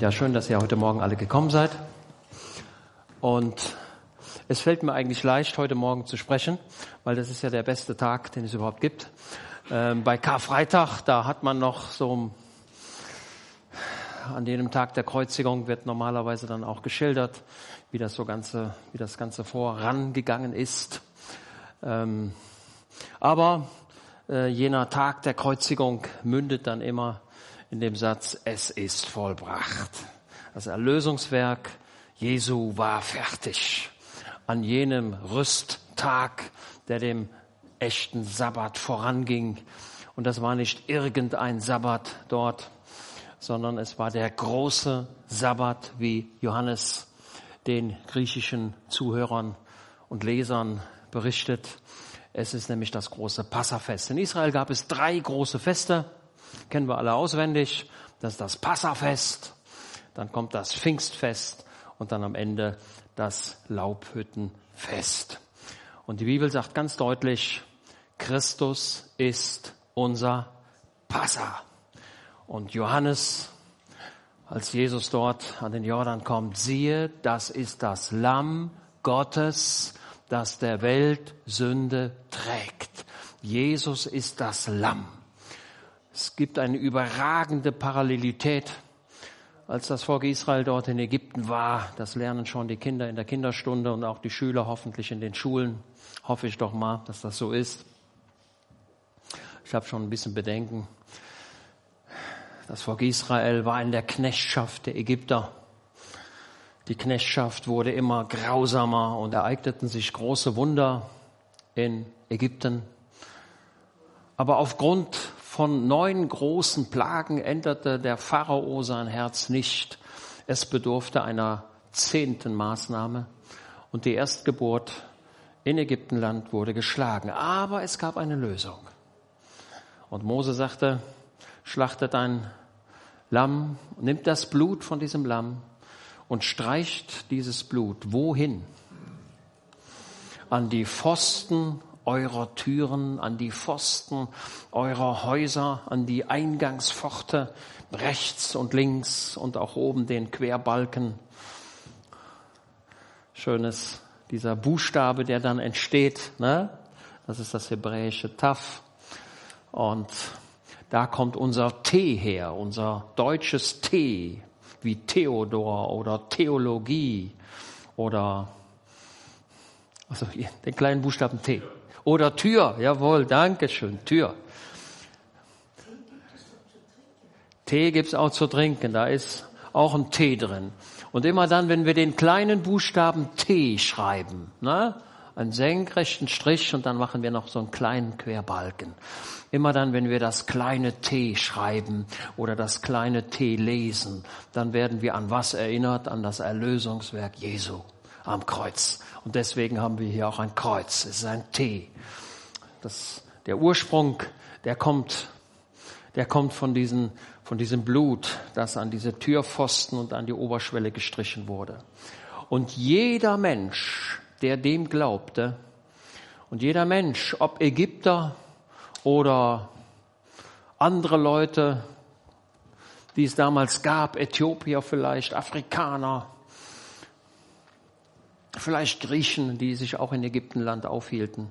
Ja, schön, dass ihr heute Morgen alle gekommen seid. Und es fällt mir eigentlich leicht, heute Morgen zu sprechen, weil das ist ja der beste Tag, den es überhaupt gibt. Ähm, bei Karfreitag, da hat man noch so, an jenem Tag der Kreuzigung wird normalerweise dann auch geschildert, wie das so ganze, wie das Ganze vorangegangen ist. Ähm, aber äh, jener Tag der Kreuzigung mündet dann immer in dem Satz, es ist vollbracht. Das Erlösungswerk Jesu war fertig. An jenem Rüsttag, der dem echten Sabbat voranging. Und das war nicht irgendein Sabbat dort, sondern es war der große Sabbat, wie Johannes den griechischen Zuhörern und Lesern berichtet. Es ist nämlich das große Passafest. In Israel gab es drei große Feste kennen wir alle auswendig. Das ist das Passafest, dann kommt das Pfingstfest und dann am Ende das Laubhüttenfest. Und die Bibel sagt ganz deutlich, Christus ist unser Passa. Und Johannes, als Jesus dort an den Jordan kommt, siehe, das ist das Lamm Gottes, das der Welt Sünde trägt. Jesus ist das Lamm. Es gibt eine überragende Parallelität. Als das Volk Israel dort in Ägypten war, das lernen schon die Kinder in der Kinderstunde und auch die Schüler hoffentlich in den Schulen. Hoffe ich doch mal, dass das so ist. Ich habe schon ein bisschen Bedenken. Das Volk Israel war in der Knechtschaft der Ägypter. Die Knechtschaft wurde immer grausamer und ereigneten sich große Wunder in Ägypten. Aber aufgrund von neun großen Plagen änderte der Pharao sein Herz nicht. Es bedurfte einer zehnten Maßnahme und die Erstgeburt in Ägyptenland wurde geschlagen. Aber es gab eine Lösung. Und Mose sagte, schlachtet ein Lamm, nimmt das Blut von diesem Lamm und streicht dieses Blut wohin? An die Pfosten eurer Türen, an die Pfosten eurer Häuser, an die Eingangspforte rechts und links und auch oben den Querbalken. Schönes, dieser Buchstabe, der dann entsteht, ne? das ist das hebräische Taf. Und da kommt unser T her, unser deutsches T, wie Theodor oder Theologie oder also den kleinen Buchstaben T. Oder Tür, jawohl, danke schön, Tür. Tee gibt's auch zu trinken, da ist auch ein Tee drin. Und immer dann, wenn wir den kleinen Buchstaben T schreiben, ne, einen senkrechten Strich und dann machen wir noch so einen kleinen Querbalken. Immer dann, wenn wir das kleine T schreiben oder das kleine T lesen, dann werden wir an was erinnert? An das Erlösungswerk Jesu am Kreuz. Und deswegen haben wir hier auch ein Kreuz. Es ist ein T. Das, der Ursprung, der kommt, der kommt von, diesen, von diesem Blut, das an diese Türpfosten und an die Oberschwelle gestrichen wurde. Und jeder Mensch, der dem glaubte, und jeder Mensch, ob Ägypter oder andere Leute, die es damals gab, Äthiopier vielleicht, Afrikaner, vielleicht Griechen, die sich auch in Ägyptenland aufhielten.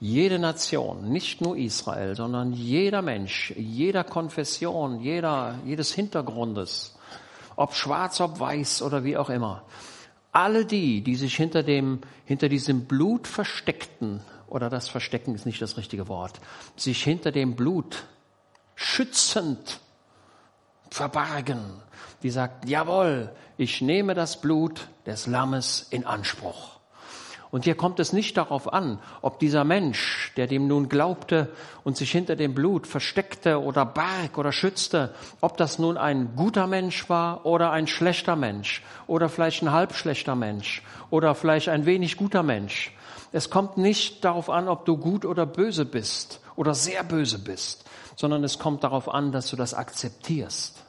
Jede Nation, nicht nur Israel, sondern jeder Mensch, jeder Konfession, jeder, jedes Hintergrundes, ob schwarz, ob weiß oder wie auch immer. Alle die, die sich hinter dem, hinter diesem Blut versteckten, oder das Verstecken ist nicht das richtige Wort, sich hinter dem Blut schützend verbargen, die sagt, jawohl, ich nehme das Blut des Lammes in Anspruch. Und hier kommt es nicht darauf an, ob dieser Mensch, der dem nun glaubte und sich hinter dem Blut versteckte oder barg oder schützte, ob das nun ein guter Mensch war oder ein schlechter Mensch oder vielleicht ein halbschlechter Mensch oder vielleicht ein wenig guter Mensch. Es kommt nicht darauf an, ob du gut oder böse bist oder sehr böse bist, sondern es kommt darauf an, dass du das akzeptierst.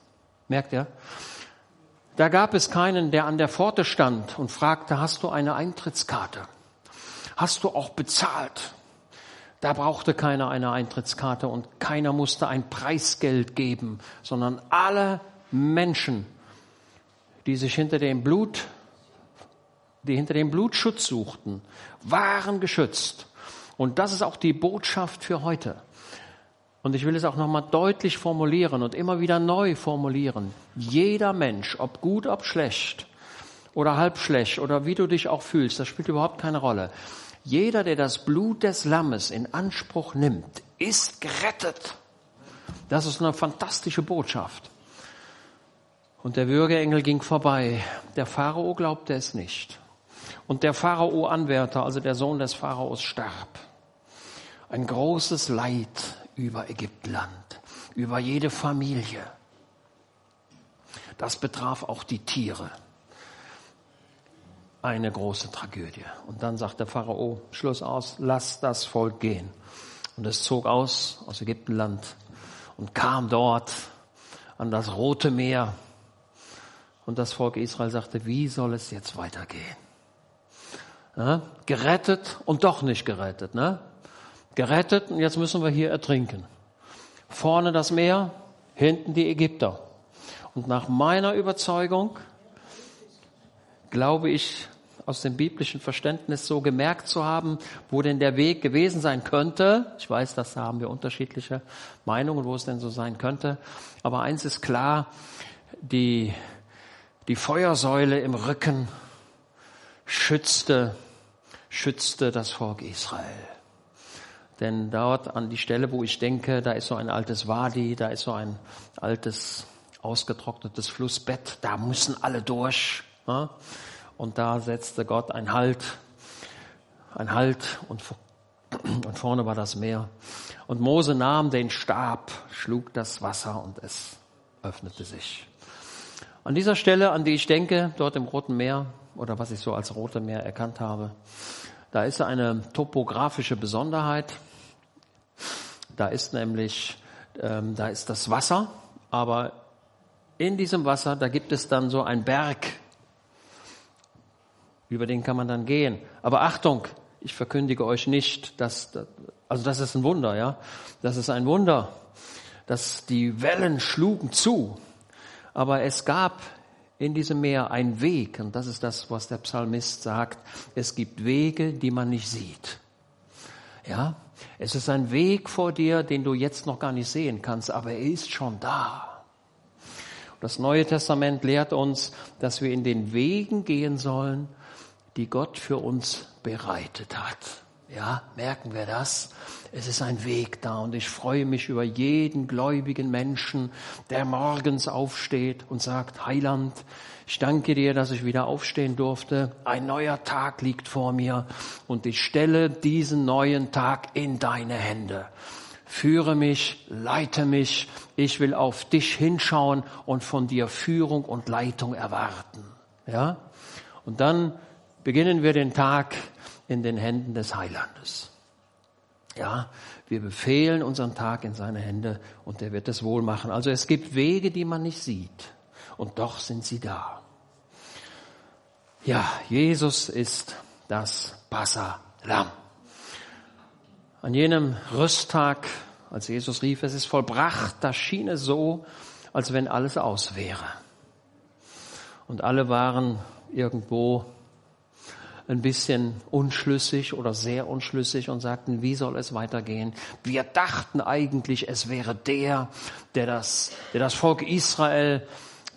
Merkt ihr? Da gab es keinen, der an der Pforte stand und fragte, hast du eine Eintrittskarte? Hast du auch bezahlt? Da brauchte keiner eine Eintrittskarte und keiner musste ein Preisgeld geben, sondern alle Menschen die sich hinter dem Blut, die hinter dem Blutschutz suchten, waren geschützt. Und das ist auch die Botschaft für heute. Und ich will es auch nochmal deutlich formulieren und immer wieder neu formulieren. Jeder Mensch, ob gut, ob schlecht oder halb schlecht oder wie du dich auch fühlst, das spielt überhaupt keine Rolle. Jeder, der das Blut des Lammes in Anspruch nimmt, ist gerettet. Das ist eine fantastische Botschaft. Und der Würgeengel ging vorbei. Der Pharao glaubte es nicht. Und der Pharao-Anwärter, also der Sohn des Pharaos, starb. Ein großes Leid über Ägyptenland, über jede Familie. Das betraf auch die Tiere. Eine große Tragödie. Und dann sagt der Pharao, Schluss aus, lass das Volk gehen. Und es zog aus, aus Ägyptenland und kam dort an das Rote Meer. Und das Volk Israel sagte, wie soll es jetzt weitergehen? Ja, gerettet und doch nicht gerettet. Ne? Gerettet und jetzt müssen wir hier ertrinken. Vorne das Meer, hinten die Ägypter. Und nach meiner Überzeugung glaube ich, aus dem biblischen Verständnis so gemerkt zu haben, wo denn der Weg gewesen sein könnte. Ich weiß, dass da haben wir unterschiedliche Meinungen, wo es denn so sein könnte. Aber eins ist klar, die, die Feuersäule im Rücken schützte, schützte das Volk Israel. Denn dort an die Stelle, wo ich denke, da ist so ein altes Wadi, da ist so ein altes ausgetrocknetes Flussbett, da müssen alle durch. Ja? Und da setzte Gott ein Halt, ein Halt und, und vorne war das Meer. Und Mose nahm den Stab, schlug das Wasser und es öffnete sich. An dieser Stelle, an die ich denke, dort im Roten Meer oder was ich so als Rote Meer erkannt habe, da ist eine topografische Besonderheit. Da ist nämlich, ähm, da ist das Wasser, aber in diesem Wasser, da gibt es dann so ein Berg, über den kann man dann gehen. Aber Achtung, ich verkündige euch nicht, dass, also das ist ein Wunder, ja. Das ist ein Wunder, dass die Wellen schlugen zu. Aber es gab in diesem Meer einen Weg, und das ist das, was der Psalmist sagt. Es gibt Wege, die man nicht sieht. Ja, es ist ein Weg vor dir, den du jetzt noch gar nicht sehen kannst, aber er ist schon da. Das Neue Testament lehrt uns, dass wir in den Wegen gehen sollen, die Gott für uns bereitet hat. Ja, merken wir das? Es ist ein Weg da und ich freue mich über jeden gläubigen Menschen, der morgens aufsteht und sagt, Heiland, ich danke dir, dass ich wieder aufstehen durfte. Ein neuer Tag liegt vor mir und ich stelle diesen neuen Tag in deine Hände. Führe mich, leite mich. Ich will auf dich hinschauen und von dir Führung und Leitung erwarten. Ja? Und dann beginnen wir den Tag in den Händen des Heilandes. Ja, wir befehlen unseren Tag in seine Hände und er wird es wohl machen. Also es gibt Wege, die man nicht sieht und doch sind sie da. Ja, Jesus ist das Passalam. An jenem Rüsttag, als Jesus rief, es ist vollbracht, da schien es so, als wenn alles aus wäre. Und alle waren irgendwo ein bisschen unschlüssig oder sehr unschlüssig und sagten, wie soll es weitergehen? Wir dachten eigentlich, es wäre der, der das, der das Volk Israel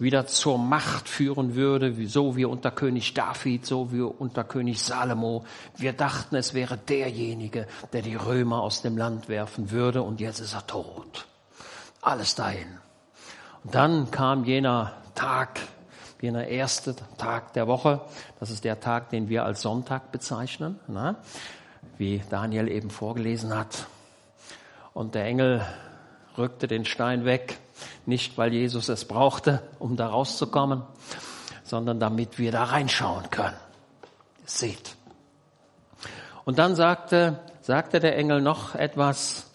wieder zur Macht führen würde, so wie unter König David, so wie unter König Salomo. Wir dachten, es wäre derjenige, der die Römer aus dem Land werfen würde und jetzt ist er tot. Alles dahin. Und dann kam jener Tag, jener erste Tag der Woche. Das ist der Tag, den wir als Sonntag bezeichnen, na? wie Daniel eben vorgelesen hat. Und der Engel rückte den Stein weg, nicht weil Jesus es brauchte, um da rauszukommen, sondern damit wir da reinschauen können. Seht. Und dann sagte, sagte der Engel noch etwas,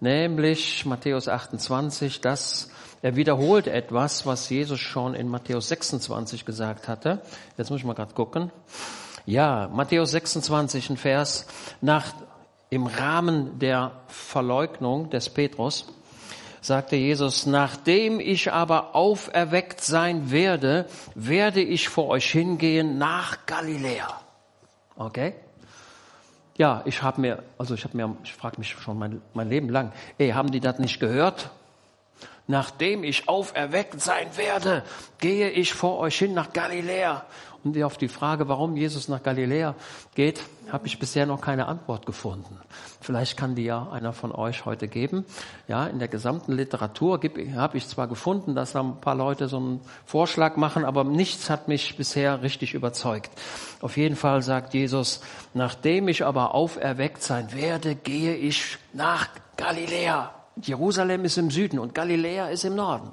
nämlich Matthäus 28, dass er wiederholt etwas, was Jesus schon in Matthäus 26 gesagt hatte. Jetzt muss ich mal gerade gucken. Ja, Matthäus 26, ein Vers, nach, im Rahmen der Verleugnung des Petrus, sagte Jesus, nachdem ich aber auferweckt sein werde, werde ich vor euch hingehen nach Galiläa. Okay? Ja, ich habe mir, also ich habe mir, ich frage mich schon mein, mein Leben lang, ey, haben die das nicht gehört? Nachdem ich auferweckt sein werde, gehe ich vor euch hin nach Galiläa. Und auf die Frage, warum Jesus nach Galiläa geht, habe ich bisher noch keine Antwort gefunden. Vielleicht kann die ja einer von euch heute geben. Ja, in der gesamten Literatur habe ich zwar gefunden, dass da ein paar Leute so einen Vorschlag machen, aber nichts hat mich bisher richtig überzeugt. Auf jeden Fall sagt Jesus, nachdem ich aber auferweckt sein werde, gehe ich nach Galiläa. Jerusalem ist im Süden und Galiläa ist im Norden.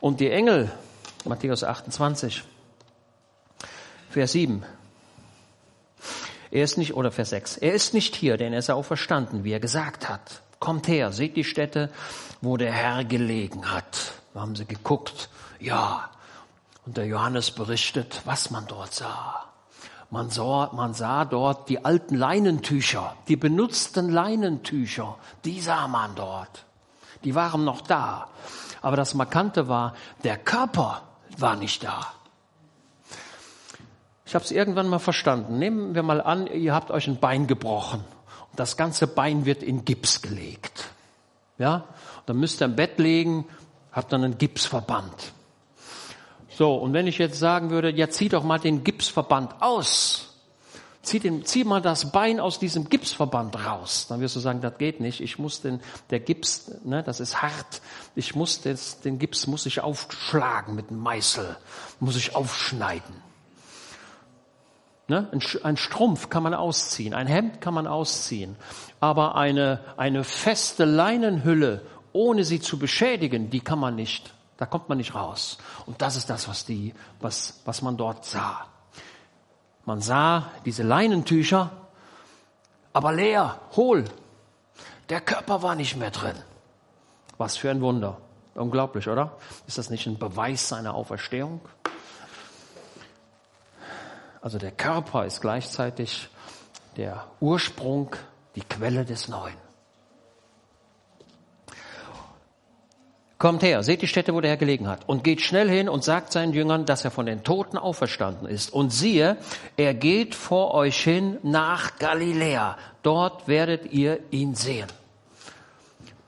Und die Engel, Matthäus 28, Vers 7. Er ist nicht, oder Vers 6. Er ist nicht hier, denn er ist auch verstanden, wie er gesagt hat. Kommt her, seht die Stätte, wo der Herr gelegen hat. Da haben sie geguckt. Ja. Und der Johannes berichtet, was man dort sah. Man sah, man sah dort die alten Leinentücher, die benutzten Leinentücher, die sah man dort. Die waren noch da. Aber das Markante war, der Körper war nicht da. Ich habe es irgendwann mal verstanden. Nehmen wir mal an, ihr habt euch ein Bein gebrochen und das ganze Bein wird in Gips gelegt. Ja, dann müsst ihr im Bett legen, habt dann einen Gipsverband. So, und wenn ich jetzt sagen würde, ja, zieh doch mal den Gipsverband aus. Zieh, den, zieh mal das Bein aus diesem Gipsverband raus. Dann wirst du sagen, das geht nicht. Ich muss den, der Gips, ne, das ist hart. Ich muss das, den Gips muss ich aufschlagen mit einem Meißel. Muss ich aufschneiden. Ne? Ein Strumpf kann man ausziehen, ein Hemd kann man ausziehen, aber eine, eine feste Leinenhülle, ohne sie zu beschädigen, die kann man nicht. Da kommt man nicht raus. Und das ist das, was, die, was, was man dort sah. Man sah diese Leinentücher, aber leer, hohl. Der Körper war nicht mehr drin. Was für ein Wunder. Unglaublich, oder? Ist das nicht ein Beweis seiner Auferstehung? Also der Körper ist gleichzeitig der Ursprung, die Quelle des Neuen. Kommt her, seht die Stätte, wo der Herr gelegen hat, und geht schnell hin und sagt seinen Jüngern, dass er von den Toten auferstanden ist. Und siehe, er geht vor euch hin nach Galiläa. Dort werdet ihr ihn sehen.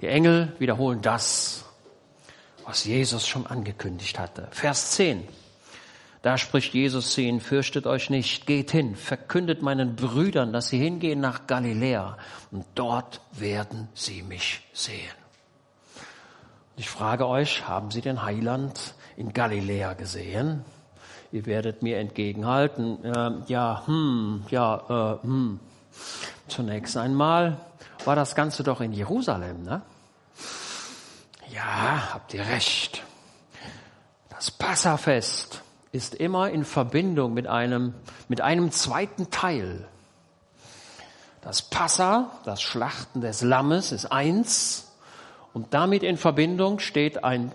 Die Engel wiederholen das, was Jesus schon angekündigt hatte. Vers 10. Da spricht Jesus zu ihnen, fürchtet euch nicht, geht hin, verkündet meinen Brüdern, dass sie hingehen nach Galiläa und dort werden sie mich sehen. Ich frage euch, haben Sie den Heiland in Galiläa gesehen? Ihr werdet mir entgegenhalten, äh, ja, hm, ja, äh, hm. Zunächst einmal war das Ganze doch in Jerusalem, ne? Ja, habt ihr recht. Das Passafest ist immer in Verbindung mit einem, mit einem zweiten Teil. Das Passa, das Schlachten des Lammes, ist eins. Und damit in Verbindung steht ein,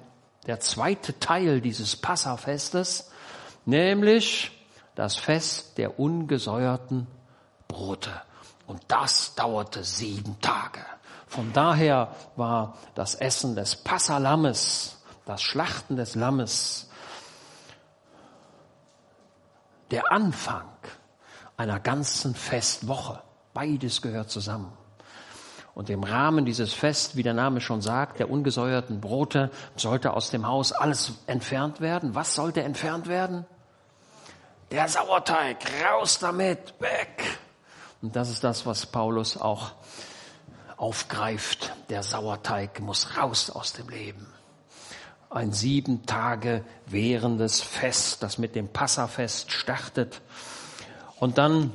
der zweite Teil dieses Passafestes, nämlich das Fest der ungesäuerten Brote. Und das dauerte sieben Tage. Von daher war das Essen des Passalammes, das Schlachten des Lammes, der Anfang einer ganzen Festwoche. Beides gehört zusammen. Und im Rahmen dieses Fest, wie der Name schon sagt, der ungesäuerten Brote, sollte aus dem Haus alles entfernt werden. Was sollte entfernt werden? Der Sauerteig, raus damit, weg. Und das ist das, was Paulus auch aufgreift. Der Sauerteig muss raus aus dem Leben ein sieben Tage währendes Fest, das mit dem Passafest startet. Und dann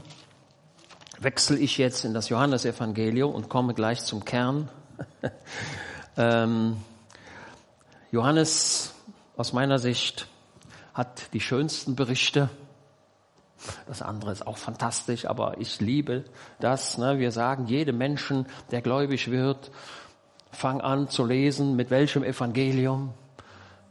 wechsle ich jetzt in das Johannesevangelium und komme gleich zum Kern. ähm, Johannes aus meiner Sicht hat die schönsten Berichte. Das andere ist auch fantastisch, aber ich liebe das. Ne? Wir sagen, jedem Menschen, der gläubig wird, fang an zu lesen, mit welchem Evangelium?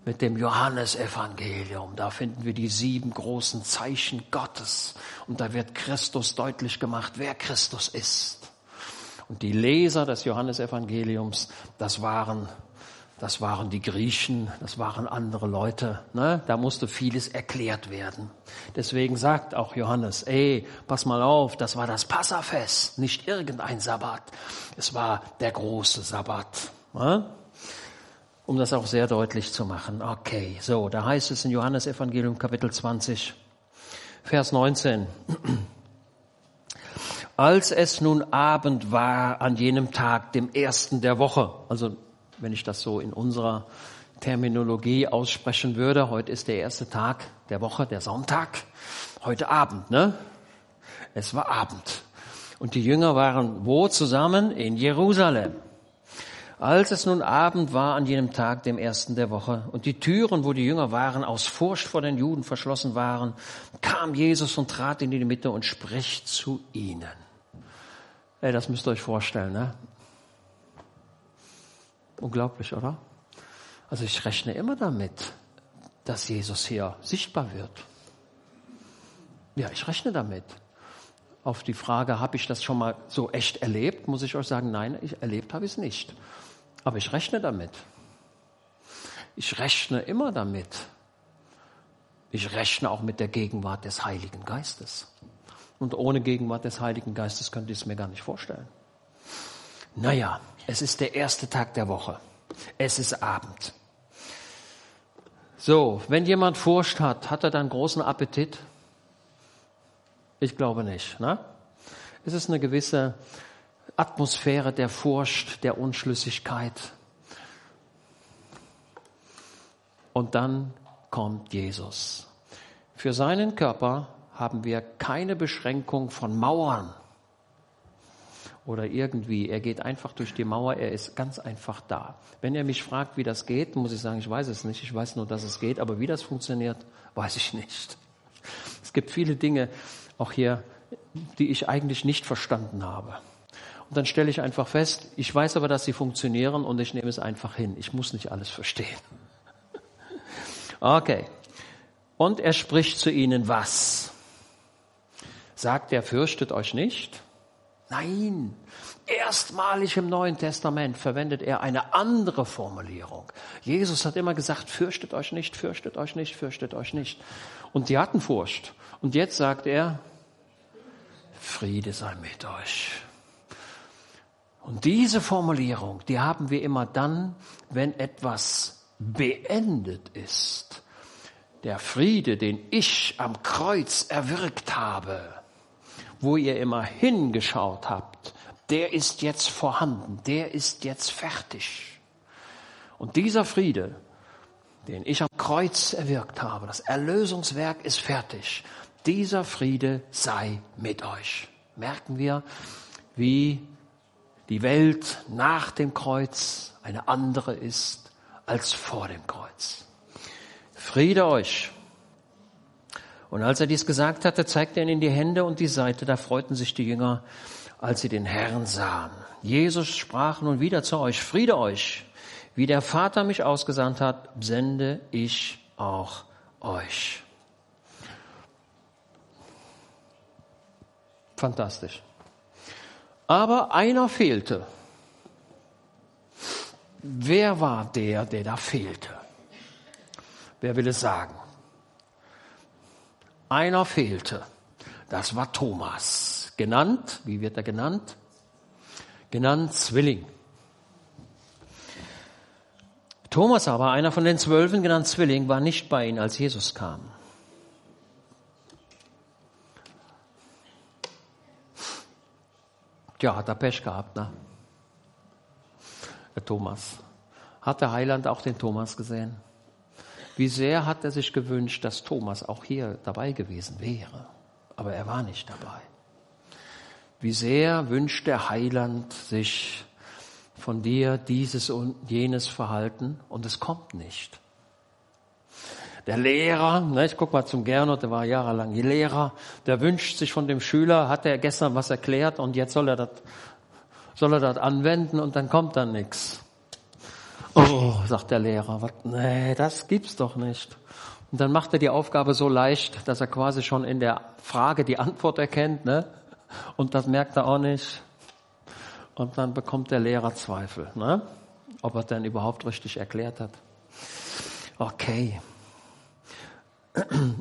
Mit dem Johannesevangelium. Da finden wir die sieben großen Zeichen Gottes. Und da wird Christus deutlich gemacht, wer Christus ist. Und die Leser des Johannesevangeliums, das waren das waren die Griechen, das waren andere Leute. Ne? Da musste vieles erklärt werden. Deswegen sagt auch Johannes, ey, pass mal auf, das war das Passafest, nicht irgendein Sabbat. Es war der große Sabbat. Ne? Um das auch sehr deutlich zu machen. Okay, so, da heißt es in Johannes Evangelium Kapitel 20, Vers 19. Als es nun Abend war an jenem Tag, dem ersten der Woche, also wenn ich das so in unserer Terminologie aussprechen würde. Heute ist der erste Tag der Woche, der Sonntag. Heute Abend, ne? Es war Abend. Und die Jünger waren wo zusammen? In Jerusalem. Als es nun Abend war an jenem Tag, dem ersten der Woche, und die Türen, wo die Jünger waren, aus Furcht vor den Juden verschlossen waren, kam Jesus und trat in die Mitte und spricht zu ihnen. Ey, das müsst ihr euch vorstellen, ne? Unglaublich, oder? Also ich rechne immer damit, dass Jesus hier sichtbar wird. Ja, ich rechne damit. Auf die Frage, habe ich das schon mal so echt erlebt, muss ich euch sagen, nein, ich, erlebt habe ich es nicht. Aber ich rechne damit. Ich rechne immer damit. Ich rechne auch mit der Gegenwart des Heiligen Geistes. Und ohne Gegenwart des Heiligen Geistes könnte ich es mir gar nicht vorstellen. Naja, es ist der erste Tag der Woche. Es ist Abend. So, wenn jemand Furcht hat, hat er dann großen Appetit? Ich glaube nicht. Ne? Es ist eine gewisse Atmosphäre der Furcht, der Unschlüssigkeit. Und dann kommt Jesus. Für seinen Körper haben wir keine Beschränkung von Mauern oder irgendwie. Er geht einfach durch die Mauer, er ist ganz einfach da. Wenn er mich fragt, wie das geht, muss ich sagen, ich weiß es nicht. Ich weiß nur, dass es geht, aber wie das funktioniert, weiß ich nicht. Es gibt viele Dinge, auch hier, die ich eigentlich nicht verstanden habe. Und dann stelle ich einfach fest, ich weiß aber, dass sie funktionieren und ich nehme es einfach hin. Ich muss nicht alles verstehen. Okay. Und er spricht zu ihnen was? Sagt er, fürchtet euch nicht? Nein, erstmalig im Neuen Testament verwendet er eine andere Formulierung. Jesus hat immer gesagt, fürchtet euch nicht, fürchtet euch nicht, fürchtet euch nicht. Und die hatten Furcht. Und jetzt sagt er, Friede sei mit euch. Und diese Formulierung, die haben wir immer dann, wenn etwas beendet ist. Der Friede, den ich am Kreuz erwirkt habe, wo ihr immer hingeschaut habt, der ist jetzt vorhanden, der ist jetzt fertig. Und dieser Friede, den ich am Kreuz erwirkt habe, das Erlösungswerk ist fertig, dieser Friede sei mit euch. Merken wir, wie die Welt nach dem Kreuz eine andere ist als vor dem Kreuz. Friede euch. Und als er dies gesagt hatte, zeigte er ihnen die Hände und die Seite. Da freuten sich die Jünger, als sie den Herrn sahen. Jesus sprach nun wieder zu euch, Friede euch. Wie der Vater mich ausgesandt hat, sende ich auch euch. Fantastisch. Aber einer fehlte. Wer war der, der da fehlte? Wer will es sagen? Einer fehlte. Das war Thomas. Genannt, wie wird er genannt? Genannt Zwilling. Thomas aber, einer von den Zwölfen, genannt Zwilling, war nicht bei ihnen, als Jesus kam. Tja, hat er Pech gehabt, ne? Der Thomas. Hat der Heiland auch den Thomas gesehen? Wie sehr hat er sich gewünscht, dass Thomas auch hier dabei gewesen wäre. Aber er war nicht dabei. Wie sehr wünscht der Heiland sich von dir dieses und jenes Verhalten und es kommt nicht. Der Lehrer, ne, ich guck mal zum Gernot, der war jahrelang Lehrer, der wünscht sich von dem Schüler, hat er gestern was erklärt und jetzt soll er das, soll er das anwenden und dann kommt dann nichts. Oh, sagt der Lehrer, was, nee, das gibt's doch nicht. Und dann macht er die Aufgabe so leicht, dass er quasi schon in der Frage die Antwort erkennt, ne? Und das merkt er auch nicht. Und dann bekommt der Lehrer Zweifel, ne? ob er dann überhaupt richtig erklärt hat. Okay.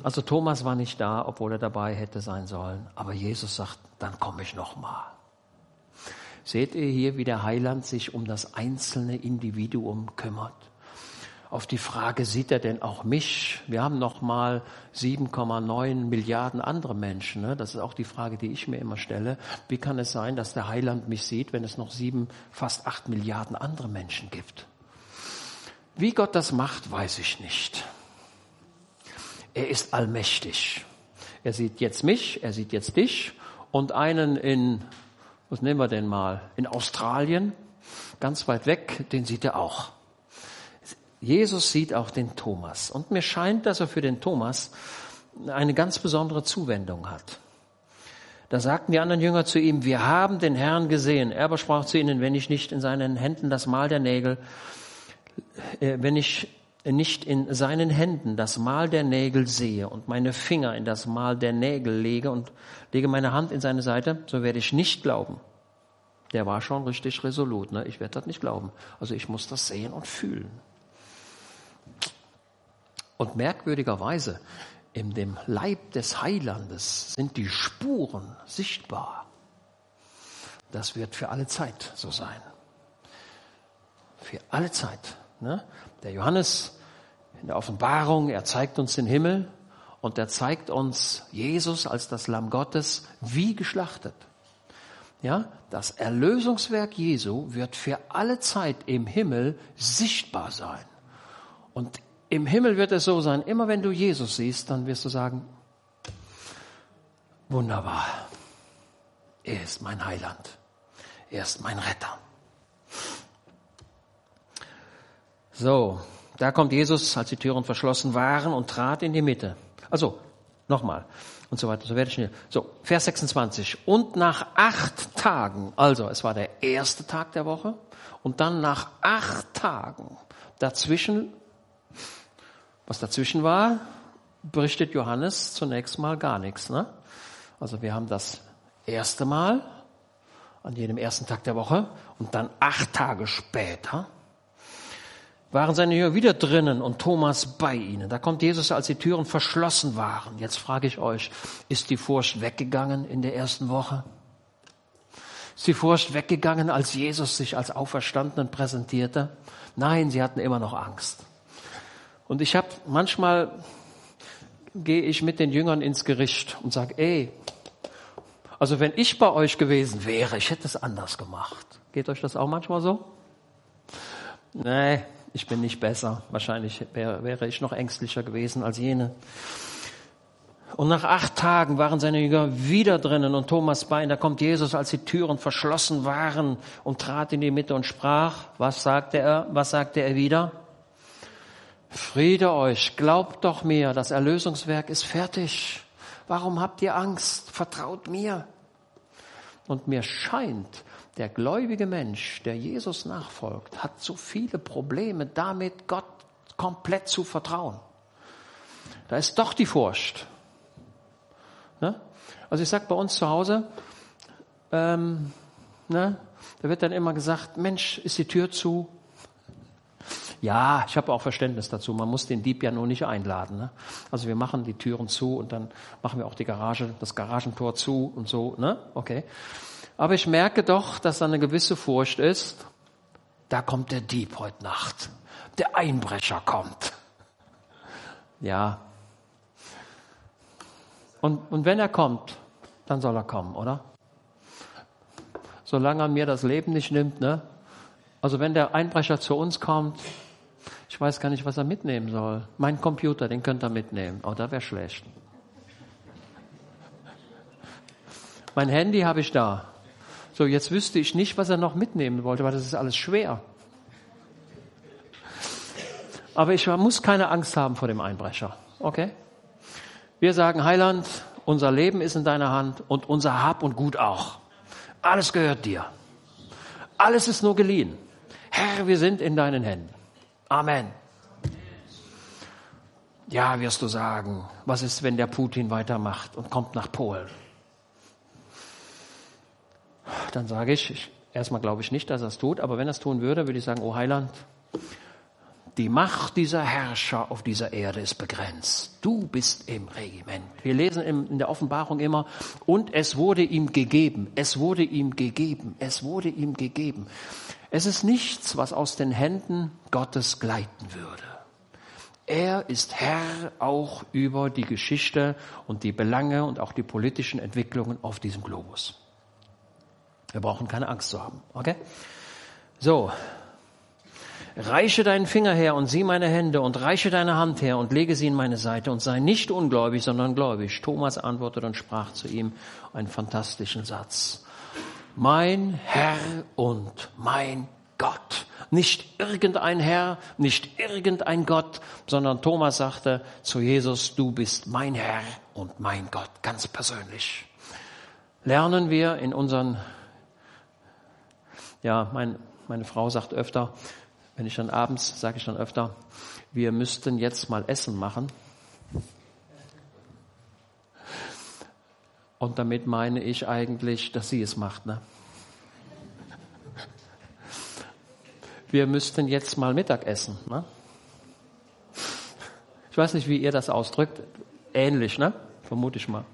Also Thomas war nicht da, obwohl er dabei hätte sein sollen. Aber Jesus sagt, dann komme ich nochmal. Seht ihr hier, wie der Heiland sich um das einzelne Individuum kümmert? Auf die Frage, sieht er denn auch mich? Wir haben noch mal 7,9 Milliarden andere Menschen. Ne? Das ist auch die Frage, die ich mir immer stelle. Wie kann es sein, dass der Heiland mich sieht, wenn es noch sieben, fast acht Milliarden andere Menschen gibt? Wie Gott das macht, weiß ich nicht. Er ist allmächtig. Er sieht jetzt mich, er sieht jetzt dich und einen in, was nehmen wir denn mal, in Australien, ganz weit weg, den sieht er auch. Jesus sieht auch den Thomas. Und mir scheint, dass er für den Thomas eine ganz besondere Zuwendung hat. Da sagten die anderen Jünger zu ihm, wir haben den Herrn gesehen. Er aber sprach zu ihnen, wenn ich nicht in seinen Händen das Mal der Nägel, äh, wenn ich nicht in seinen Händen das Mal der Nägel sehe und meine Finger in das Mal der Nägel lege und lege meine Hand in seine Seite, so werde ich nicht glauben. Der war schon richtig resolut. Ne? Ich werde das nicht glauben. Also ich muss das sehen und fühlen. Und merkwürdigerweise, in dem Leib des Heilandes sind die Spuren sichtbar. Das wird für alle Zeit so sein. Für alle Zeit. Ne? Der Johannes in der Offenbarung, er zeigt uns den Himmel und er zeigt uns Jesus als das Lamm Gottes wie geschlachtet. Ja, das Erlösungswerk Jesu wird für alle Zeit im Himmel sichtbar sein. Und im Himmel wird es so sein, immer wenn du Jesus siehst, dann wirst du sagen, wunderbar, er ist mein Heiland, er ist mein Retter. So, da kommt Jesus, als die Türen verschlossen waren und trat in die Mitte. Also, nochmal und so weiter. So werde ich schnell. So, Vers 26. Und nach acht Tagen, also es war der erste Tag der Woche, und dann nach acht Tagen dazwischen was dazwischen war, berichtet Johannes zunächst mal gar nichts. Ne? Also wir haben das erste Mal an jedem ersten Tag der Woche und dann acht Tage später waren seine Jünger wieder drinnen und Thomas bei ihnen. Da kommt Jesus, als die Türen verschlossen waren. Jetzt frage ich euch, ist die Furcht weggegangen in der ersten Woche? Ist die Furcht weggegangen, als Jesus sich als Auferstandenen präsentierte? Nein, sie hatten immer noch Angst. Und ich habe manchmal gehe ich mit den Jüngern ins Gericht und sage, ey, also wenn ich bei euch gewesen wäre, ich hätte es anders gemacht. Geht euch das auch manchmal so? Nee, ich bin nicht besser. Wahrscheinlich wäre, wäre ich noch ängstlicher gewesen als jene. Und nach acht Tagen waren seine Jünger wieder drinnen und Thomas bei ihnen. Da kommt Jesus, als die Türen verschlossen waren und trat in die Mitte und sprach. Was sagte er? Was sagte er wieder? Friede euch, glaubt doch mir, das Erlösungswerk ist fertig. Warum habt ihr Angst? Vertraut mir. Und mir scheint, der gläubige Mensch, der Jesus nachfolgt, hat so viele Probleme damit, Gott komplett zu vertrauen. Da ist doch die Furcht. Ne? Also ich sag bei uns zu Hause, ähm, ne, da wird dann immer gesagt, Mensch, ist die Tür zu? Ja, ich habe auch Verständnis dazu. Man muss den Dieb ja nur nicht einladen. Ne? Also wir machen die Türen zu und dann machen wir auch die Garage, das Garagentor zu und so. Ne? Okay. Aber ich merke doch, dass da eine gewisse Furcht ist. Da kommt der Dieb heute Nacht. Der Einbrecher kommt. Ja. Und, und wenn er kommt, dann soll er kommen, oder? Solange er mir das Leben nicht nimmt, ne? Also wenn der Einbrecher zu uns kommt, ich weiß gar nicht, was er mitnehmen soll. Mein Computer, den könnte er mitnehmen. Oh, da wäre schlecht. Mein Handy habe ich da. So, jetzt wüsste ich nicht, was er noch mitnehmen wollte, weil das ist alles schwer. Aber ich muss keine Angst haben vor dem Einbrecher. Okay? Wir sagen, Heiland, unser Leben ist in deiner Hand und unser Hab und Gut auch. Alles gehört dir. Alles ist nur geliehen. Herr, wir sind in deinen Händen. Amen. Ja, wirst du sagen, was ist, wenn der Putin weitermacht und kommt nach Polen? Dann sage ich, ich Erstmal glaube ich nicht, dass er es tut, aber wenn er es tun würde, würde ich sagen, oh Heiland, die Macht dieser Herrscher auf dieser Erde ist begrenzt. Du bist im Regiment. Wir lesen in der Offenbarung immer, und es wurde ihm gegeben, es wurde ihm gegeben, es wurde ihm gegeben. Es ist nichts, was aus den Händen Gottes gleiten würde. Er ist Herr auch über die Geschichte und die Belange und auch die politischen Entwicklungen auf diesem Globus. Wir brauchen keine Angst zu haben. Okay? So, reiche deinen Finger her und sieh meine Hände und reiche deine Hand her und lege sie in meine Seite und sei nicht ungläubig, sondern gläubig. Thomas antwortete und sprach zu ihm einen fantastischen Satz. Mein Herr und mein Gott. Nicht irgendein Herr, nicht irgendein Gott, sondern Thomas sagte zu Jesus, du bist mein Herr und mein Gott, ganz persönlich. Lernen wir in unseren, ja, mein, meine Frau sagt öfter, wenn ich dann abends, sage ich dann öfter, wir müssten jetzt mal Essen machen. Und damit meine ich eigentlich, dass sie es macht. Ne? Wir müssten jetzt mal Mittag essen. Ne? Ich weiß nicht, wie ihr das ausdrückt. Ähnlich, ne? Vermute ich mal.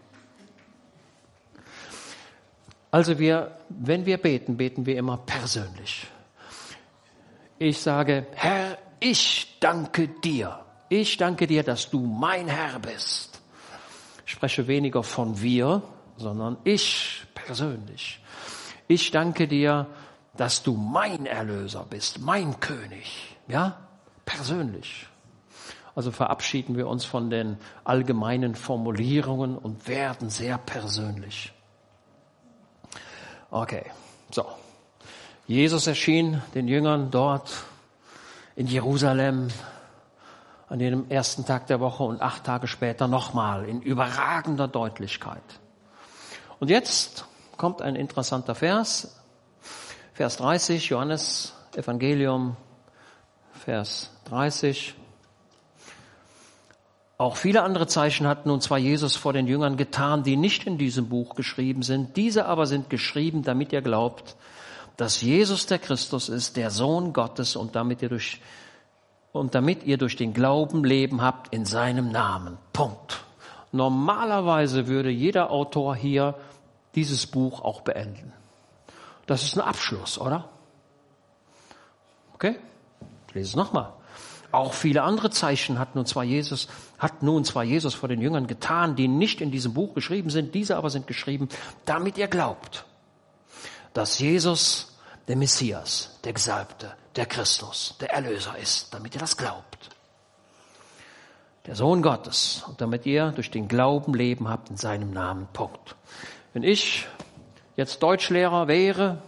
Also wir, wenn wir beten, beten wir immer persönlich. Ich sage, Herr, ich danke dir. Ich danke dir, dass du mein Herr bist. Ich spreche weniger von wir, sondern ich persönlich. Ich danke dir, dass du mein Erlöser bist, mein König. Ja, persönlich. Also verabschieden wir uns von den allgemeinen Formulierungen und werden sehr persönlich. Okay, so. Jesus erschien den Jüngern dort in Jerusalem an dem ersten Tag der Woche und acht Tage später nochmal in überragender Deutlichkeit. Und jetzt kommt ein interessanter Vers, Vers 30, Johannes Evangelium, Vers 30. Auch viele andere Zeichen hat nun zwar Jesus vor den Jüngern getan, die nicht in diesem Buch geschrieben sind. Diese aber sind geschrieben, damit ihr glaubt, dass Jesus der Christus ist, der Sohn Gottes und damit ihr durch, und damit ihr durch den Glauben Leben habt in seinem Namen. Punkt. Normalerweise würde jeder Autor hier dieses Buch auch beenden. Das ist ein Abschluss, oder? Okay? Ich lese es nochmal. Auch viele andere Zeichen hat nun zwar Jesus, hat nun zwar Jesus vor den Jüngern getan, die nicht in diesem Buch geschrieben sind, diese aber sind geschrieben, damit ihr glaubt dass Jesus der Messias, der Gesalbte, der Christus, der Erlöser ist, damit ihr das glaubt. Der Sohn Gottes und damit ihr durch den Glauben Leben habt in seinem Namen. Punkt. Wenn ich jetzt Deutschlehrer wäre,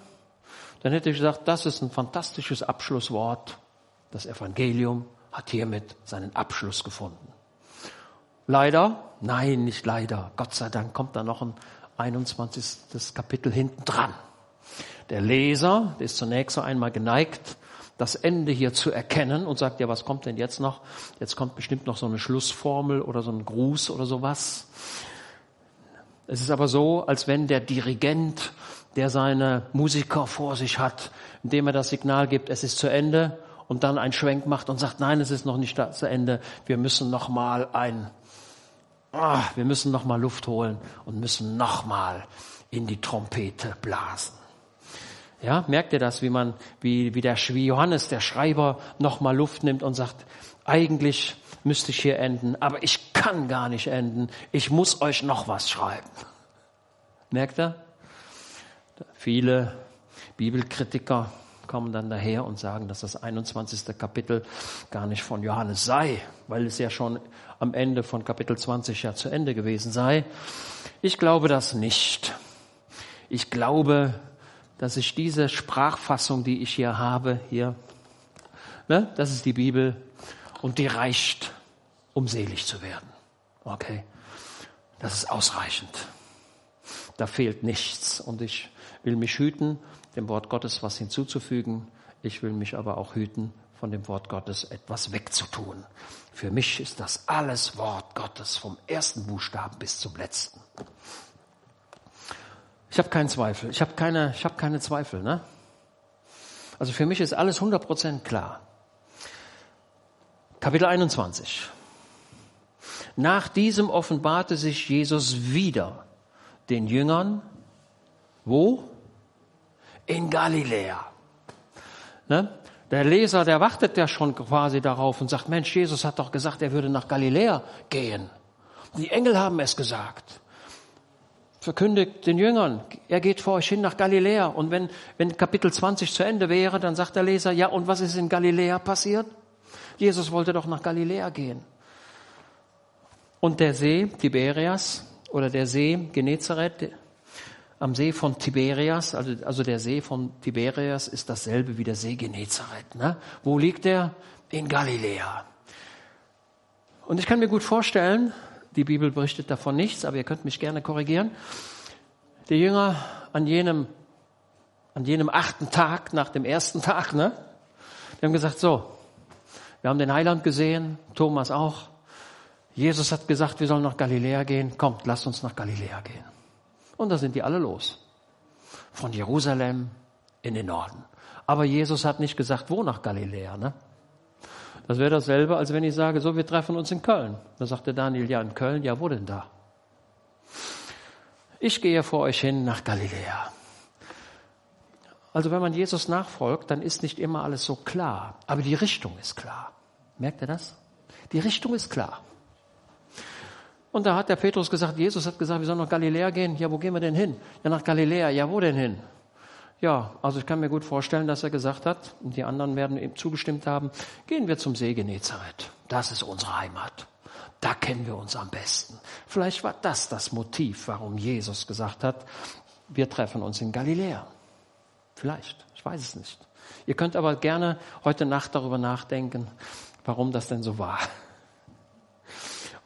dann hätte ich gesagt, das ist ein fantastisches Abschlusswort. Das Evangelium hat hiermit seinen Abschluss gefunden. Leider, nein, nicht leider, Gott sei Dank kommt da noch ein 21. Kapitel hinten dran. Der Leser ist zunächst einmal geneigt, das Ende hier zu erkennen und sagt, ja, was kommt denn jetzt noch? Jetzt kommt bestimmt noch so eine Schlussformel oder so ein Gruß oder sowas. Es ist aber so, als wenn der Dirigent, der seine Musiker vor sich hat, indem er das Signal gibt, es ist zu Ende und dann einen Schwenk macht und sagt, nein, es ist noch nicht zu Ende. Wir müssen noch mal ein, ah, wir müssen noch mal Luft holen und müssen noch mal in die Trompete blasen. Ja, merkt ihr das, wie man, wie, wie der, wie Johannes, der Schreiber, nochmal Luft nimmt und sagt, eigentlich müsste ich hier enden, aber ich kann gar nicht enden. Ich muss euch noch was schreiben. Merkt ihr? Viele Bibelkritiker kommen dann daher und sagen, dass das 21. Kapitel gar nicht von Johannes sei, weil es ja schon am Ende von Kapitel 20 ja zu Ende gewesen sei. Ich glaube das nicht. Ich glaube, dass ich diese Sprachfassung, die ich hier habe, hier, ne, das ist die Bibel und die reicht, um selig zu werden. Okay, das ist ausreichend. Da fehlt nichts und ich will mich hüten, dem Wort Gottes was hinzuzufügen. Ich will mich aber auch hüten, von dem Wort Gottes etwas wegzutun. Für mich ist das alles Wort Gottes vom ersten Buchstaben bis zum letzten. Ich habe keinen Zweifel. Ich habe keine, ich habe keine Zweifel. Ne? Also für mich ist alles 100% klar. Kapitel 21. Nach diesem offenbarte sich Jesus wieder den Jüngern. Wo? In Galiläa. Ne? Der Leser, der wartet ja schon quasi darauf und sagt, Mensch, Jesus hat doch gesagt, er würde nach Galiläa gehen. Die Engel haben es gesagt. Verkündigt den Jüngern, er geht vor euch hin nach Galiläa. Und wenn, wenn Kapitel 20 zu Ende wäre, dann sagt der Leser, ja, und was ist in Galiläa passiert? Jesus wollte doch nach Galiläa gehen. Und der See Tiberias oder der See Genezareth, am See von Tiberias, also, also der See von Tiberias ist dasselbe wie der See Genezareth. Ne? Wo liegt er? In Galiläa. Und ich kann mir gut vorstellen, die Bibel berichtet davon nichts, aber ihr könnt mich gerne korrigieren. Die Jünger an jenem, an jenem achten Tag, nach dem ersten Tag, ne? Die haben gesagt, so, wir haben den Heiland gesehen, Thomas auch. Jesus hat gesagt, wir sollen nach Galiläa gehen. Kommt, lasst uns nach Galiläa gehen. Und da sind die alle los. Von Jerusalem in den Norden. Aber Jesus hat nicht gesagt, wo nach Galiläa. Ne? Das wäre dasselbe, als wenn ich sage, so, wir treffen uns in Köln. Da sagte Daniel, ja, in Köln, ja, wo denn da? Ich gehe vor euch hin nach Galiläa. Also wenn man Jesus nachfolgt, dann ist nicht immer alles so klar, aber die Richtung ist klar. Merkt ihr das? Die Richtung ist klar. Und da hat der Petrus gesagt, Jesus hat gesagt, wir sollen nach Galiläa gehen. Ja, wo gehen wir denn hin? Ja, nach Galiläa. Ja, wo denn hin? Ja, also ich kann mir gut vorstellen, dass er gesagt hat, und die anderen werden ihm zugestimmt haben, gehen wir zum See Genezareth. Das ist unsere Heimat. Da kennen wir uns am besten. Vielleicht war das das Motiv, warum Jesus gesagt hat, wir treffen uns in Galiläa. Vielleicht, ich weiß es nicht. Ihr könnt aber gerne heute Nacht darüber nachdenken, warum das denn so war.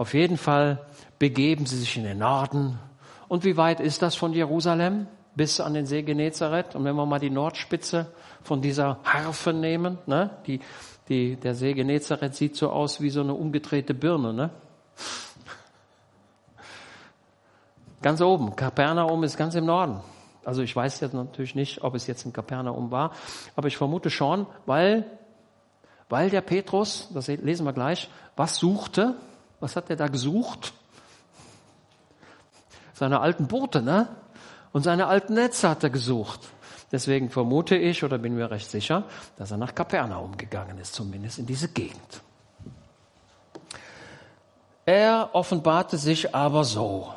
Auf jeden Fall begeben sie sich in den Norden. Und wie weit ist das von Jerusalem bis an den See Genezareth? Und wenn wir mal die Nordspitze von dieser Harfe nehmen, ne, die, die, der See Genezareth sieht so aus wie so eine umgedrehte Birne. Ne? Ganz oben, Kapernaum ist ganz im Norden. Also ich weiß jetzt natürlich nicht, ob es jetzt in Kapernaum war, aber ich vermute schon, weil, weil der Petrus, das lesen wir gleich, was suchte? Was hat er da gesucht? Seine alten Boote, ne? Und seine alten Netze hat er gesucht. Deswegen vermute ich oder bin mir recht sicher, dass er nach Kapernaum gegangen ist, zumindest in diese Gegend. Er offenbarte sich aber so.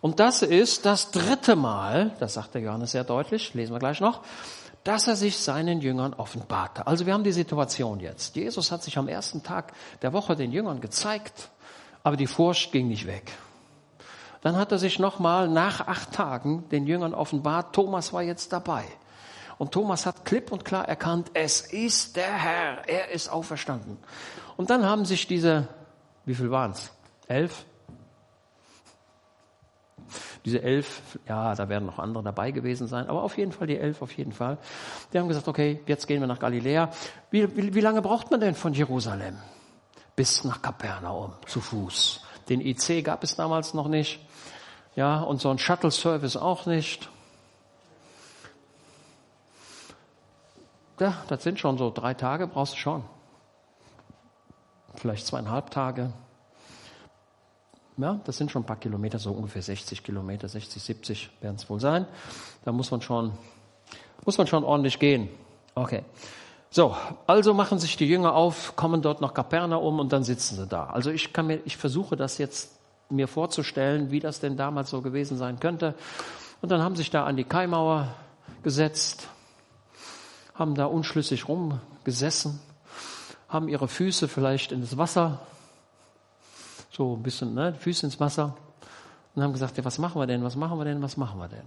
Und das ist das dritte Mal, das sagt der Johannes sehr deutlich, lesen wir gleich noch, dass er sich seinen Jüngern offenbarte. Also wir haben die Situation jetzt. Jesus hat sich am ersten Tag der Woche den Jüngern gezeigt, aber die Furcht ging nicht weg. Dann hat er sich nochmal nach acht Tagen den Jüngern offenbart. Thomas war jetzt dabei. Und Thomas hat klipp und klar erkannt, es ist der Herr, er ist auferstanden. Und dann haben sich diese, wie viel waren es? Elf? Diese elf, ja, da werden noch andere dabei gewesen sein, aber auf jeden Fall die elf, auf jeden Fall. Die haben gesagt, okay, jetzt gehen wir nach Galiläa. Wie, wie, wie lange braucht man denn von Jerusalem bis nach Kapernaum zu Fuß? Den IC gab es damals noch nicht. Ja, und so ein Shuttle-Service auch nicht. Ja, das sind schon so drei Tage, brauchst du schon. Vielleicht zweieinhalb Tage. Ja, das sind schon ein paar Kilometer, so ungefähr 60 Kilometer, 60, 70 werden es wohl sein. Da muss man schon, muss man schon ordentlich gehen. Okay. So, also machen sich die Jünger auf, kommen dort nach Kapernaum und dann sitzen sie da. Also ich kann mir, ich versuche das jetzt mir vorzustellen, wie das denn damals so gewesen sein könnte. Und dann haben sich da an die Kaimauer gesetzt, haben da unschlüssig rumgesessen, haben ihre Füße vielleicht ins Wasser, so ein bisschen, ne, Füße ins Wasser, und haben gesagt, ja, was machen wir denn, was machen wir denn, was machen wir denn?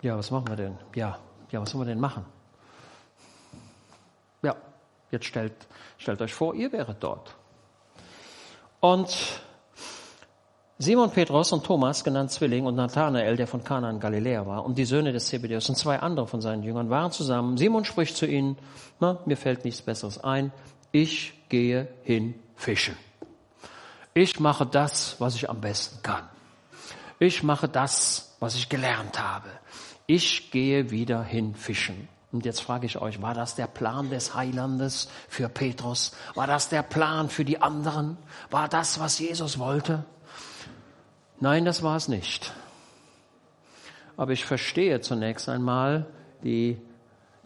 Ja, was machen wir denn? Ja, ja, was sollen wir denn machen? Ja, jetzt stellt, stellt euch vor, ihr wäret dort. Und Simon Petrus und Thomas, genannt Zwilling, und Nathanael, der von Kana in Galiläa war, und die Söhne des Zebedeus und zwei andere von seinen Jüngern waren zusammen. Simon spricht zu ihnen, na, mir fällt nichts Besseres ein, ich gehe hin fischen. Ich mache das, was ich am besten kann. Ich mache das, was ich gelernt habe ich gehe wieder hin fischen. Und jetzt frage ich euch, war das der Plan des Heilandes für Petrus? War das der Plan für die anderen? War das, was Jesus wollte? Nein, das war es nicht. Aber ich verstehe zunächst einmal die,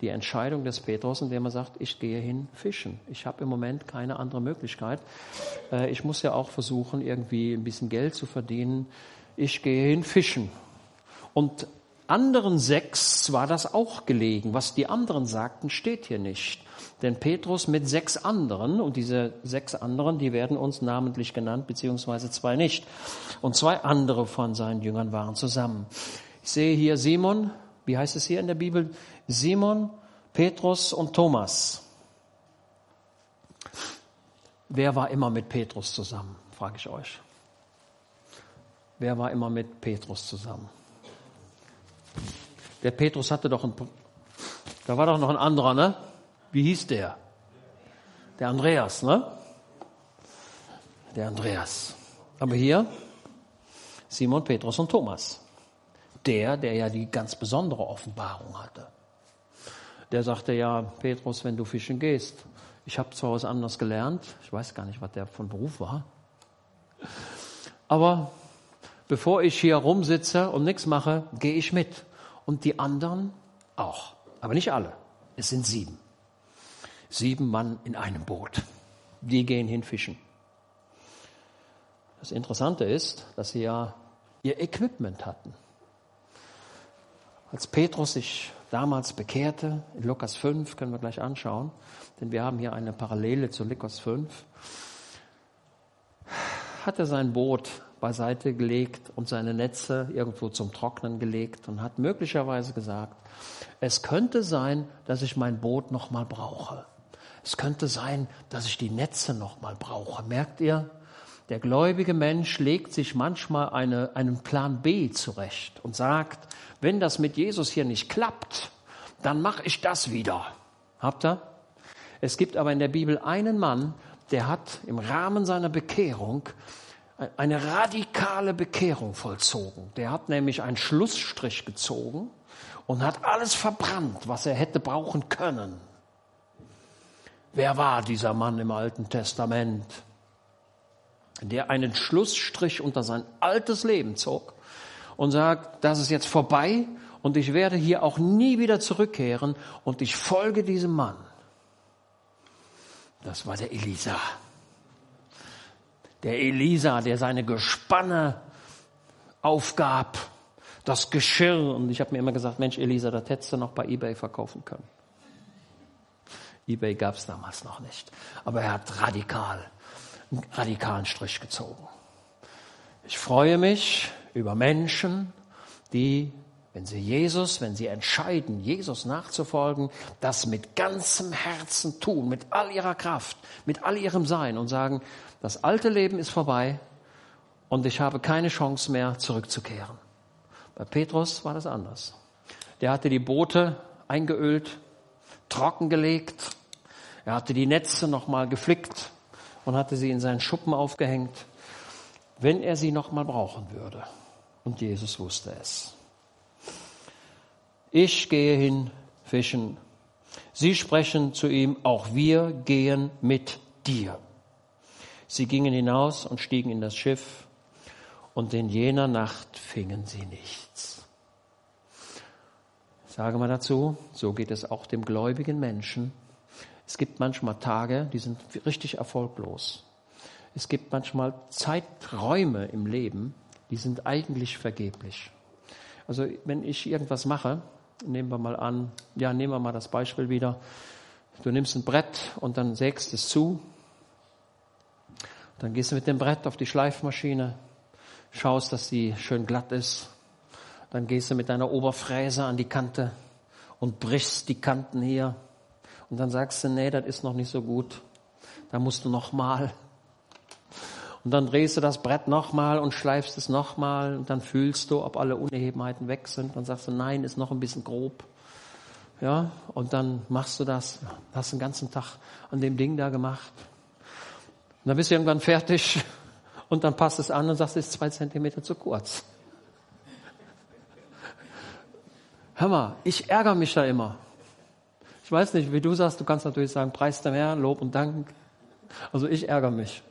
die Entscheidung des Petrus, indem er sagt, ich gehe hin fischen. Ich habe im Moment keine andere Möglichkeit. Äh, ich muss ja auch versuchen, irgendwie ein bisschen Geld zu verdienen. Ich gehe hin fischen. Und anderen sechs war das auch gelegen. Was die anderen sagten, steht hier nicht. Denn Petrus mit sechs anderen, und diese sechs anderen, die werden uns namentlich genannt, beziehungsweise zwei nicht. Und zwei andere von seinen Jüngern waren zusammen. Ich sehe hier Simon, wie heißt es hier in der Bibel? Simon, Petrus und Thomas. Wer war immer mit Petrus zusammen, frage ich euch. Wer war immer mit Petrus zusammen? Der Petrus hatte doch ein, da war doch noch ein anderer, ne? Wie hieß der? Der Andreas, ne? Der Andreas. Aber hier Simon, Petrus und Thomas. Der, der ja die ganz besondere Offenbarung hatte. Der sagte ja, Petrus, wenn du fischen gehst, ich habe zwar was anderes gelernt, ich weiß gar nicht, was der von Beruf war, aber bevor ich hier rumsitze und nichts mache, gehe ich mit und die anderen auch. Aber nicht alle. Es sind sieben. Sieben Mann in einem Boot. Die gehen hin fischen. Das Interessante ist, dass sie ja ihr Equipment hatten. Als Petrus sich damals bekehrte, in Lukas 5 können wir gleich anschauen, denn wir haben hier eine Parallele zu Lukas 5, hat er sein Boot beiseite gelegt und seine Netze irgendwo zum Trocknen gelegt und hat möglicherweise gesagt, es könnte sein, dass ich mein Boot noch mal brauche. Es könnte sein, dass ich die Netze noch mal brauche. Merkt ihr? Der gläubige Mensch legt sich manchmal eine, einen Plan B zurecht und sagt, wenn das mit Jesus hier nicht klappt, dann mache ich das wieder. Habt ihr? Es gibt aber in der Bibel einen Mann, der hat im Rahmen seiner Bekehrung eine radikale Bekehrung vollzogen. Der hat nämlich einen Schlussstrich gezogen und hat alles verbrannt, was er hätte brauchen können. Wer war dieser Mann im Alten Testament, der einen Schlussstrich unter sein altes Leben zog und sagt, das ist jetzt vorbei und ich werde hier auch nie wieder zurückkehren und ich folge diesem Mann. Das war der Elisa der Elisa, der seine Gespanne aufgab, das Geschirr. Und ich habe mir immer gesagt, Mensch, Elisa, das hättest du noch bei eBay verkaufen können. eBay gab es damals noch nicht. Aber er hat radikal, einen radikalen Strich gezogen. Ich freue mich über Menschen, die, wenn sie Jesus, wenn sie entscheiden, Jesus nachzufolgen, das mit ganzem Herzen tun, mit all ihrer Kraft, mit all ihrem Sein und sagen, das alte Leben ist vorbei und ich habe keine Chance mehr zurückzukehren. Bei Petrus war das anders. Der hatte die Boote eingeölt, trockengelegt, er hatte die Netze nochmal geflickt und hatte sie in seinen Schuppen aufgehängt, wenn er sie nochmal brauchen würde. Und Jesus wusste es. Ich gehe hin fischen. Sie sprechen zu ihm, auch wir gehen mit dir. Sie gingen hinaus und stiegen in das Schiff, und in jener Nacht fingen sie nichts. Ich sage mal dazu, so geht es auch dem gläubigen Menschen. Es gibt manchmal Tage, die sind richtig erfolglos. Es gibt manchmal Zeiträume im Leben, die sind eigentlich vergeblich. Also wenn ich irgendwas mache, nehmen wir mal an, ja, nehmen wir mal das Beispiel wieder. Du nimmst ein Brett und dann sägst es zu dann gehst du mit dem Brett auf die Schleifmaschine, schaust, dass sie schön glatt ist. Dann gehst du mit deiner Oberfräse an die Kante und brichst die Kanten hier. Und dann sagst du, nee, das ist noch nicht so gut. Da musst du noch mal. Und dann drehst du das Brett nochmal und schleifst es nochmal und dann fühlst du, ob alle Unebenheiten weg sind. Dann sagst du, nein, ist noch ein bisschen grob. Ja, und dann machst du das, hast den ganzen Tag an dem Ding da gemacht. Und dann bist du irgendwann fertig und dann passt es an und sagst, es ist zwei Zentimeter zu kurz. Hör mal, ich ärgere mich da immer. Ich weiß nicht, wie du sagst, du kannst natürlich sagen, Preis dem Herrn, Lob und Dank. Also ich ärgere mich.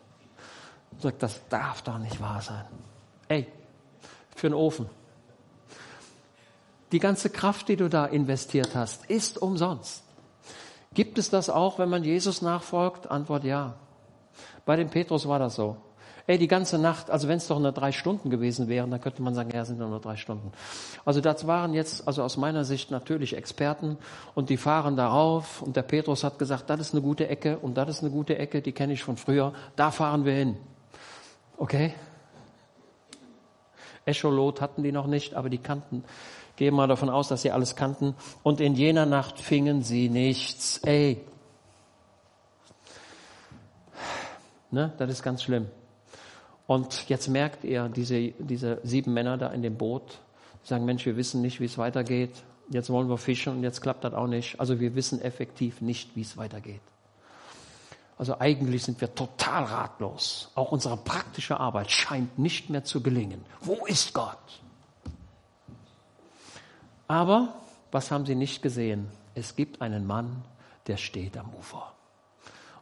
Ich sage, das darf doch nicht wahr sein. Ey, für den Ofen. Die ganze Kraft, die du da investiert hast, ist umsonst. Gibt es das auch, wenn man Jesus nachfolgt? Antwort ja. Bei dem Petrus war das so. Ey, die ganze Nacht, also wenn es doch nur drei Stunden gewesen wären, dann könnte man sagen, ja, sind nur drei Stunden. Also das waren jetzt, also aus meiner Sicht natürlich Experten und die fahren darauf und der Petrus hat gesagt, das ist eine gute Ecke und das ist eine gute Ecke, die kenne ich von früher, da fahren wir hin. Okay? Echolot hatten die noch nicht, aber die kannten. Gehen wir davon aus, dass sie alles kannten. Und in jener Nacht fingen sie nichts. Ey. Ne, das ist ganz schlimm. Und jetzt merkt ihr, diese, diese sieben Männer da in dem Boot, sagen, Mensch, wir wissen nicht, wie es weitergeht. Jetzt wollen wir fischen und jetzt klappt das auch nicht. Also wir wissen effektiv nicht, wie es weitergeht. Also eigentlich sind wir total ratlos. Auch unsere praktische Arbeit scheint nicht mehr zu gelingen. Wo ist Gott? Aber was haben sie nicht gesehen? Es gibt einen Mann, der steht am Ufer.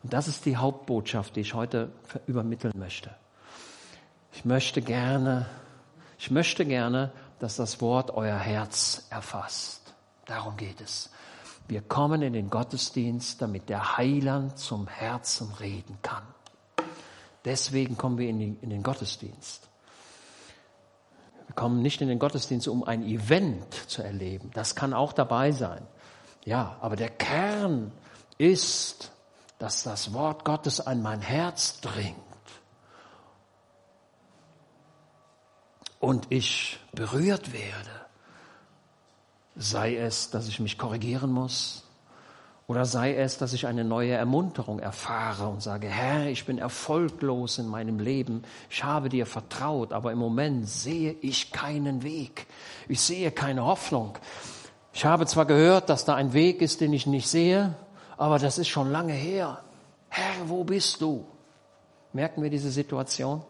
Und das ist die Hauptbotschaft, die ich heute übermitteln möchte. Ich möchte gerne, ich möchte gerne, dass das Wort euer Herz erfasst. Darum geht es. Wir kommen in den Gottesdienst, damit der Heiland zum Herzen reden kann. Deswegen kommen wir in, die, in den Gottesdienst. Wir kommen nicht in den Gottesdienst, um ein Event zu erleben. Das kann auch dabei sein. Ja, aber der Kern ist, dass das Wort Gottes an mein Herz dringt. Und ich berührt werde Sei es, dass ich mich korrigieren muss oder sei es, dass ich eine neue Ermunterung erfahre und sage, Herr, ich bin erfolglos in meinem Leben, ich habe dir vertraut, aber im Moment sehe ich keinen Weg, ich sehe keine Hoffnung. Ich habe zwar gehört, dass da ein Weg ist, den ich nicht sehe, aber das ist schon lange her. Herr, wo bist du? Merken wir diese Situation?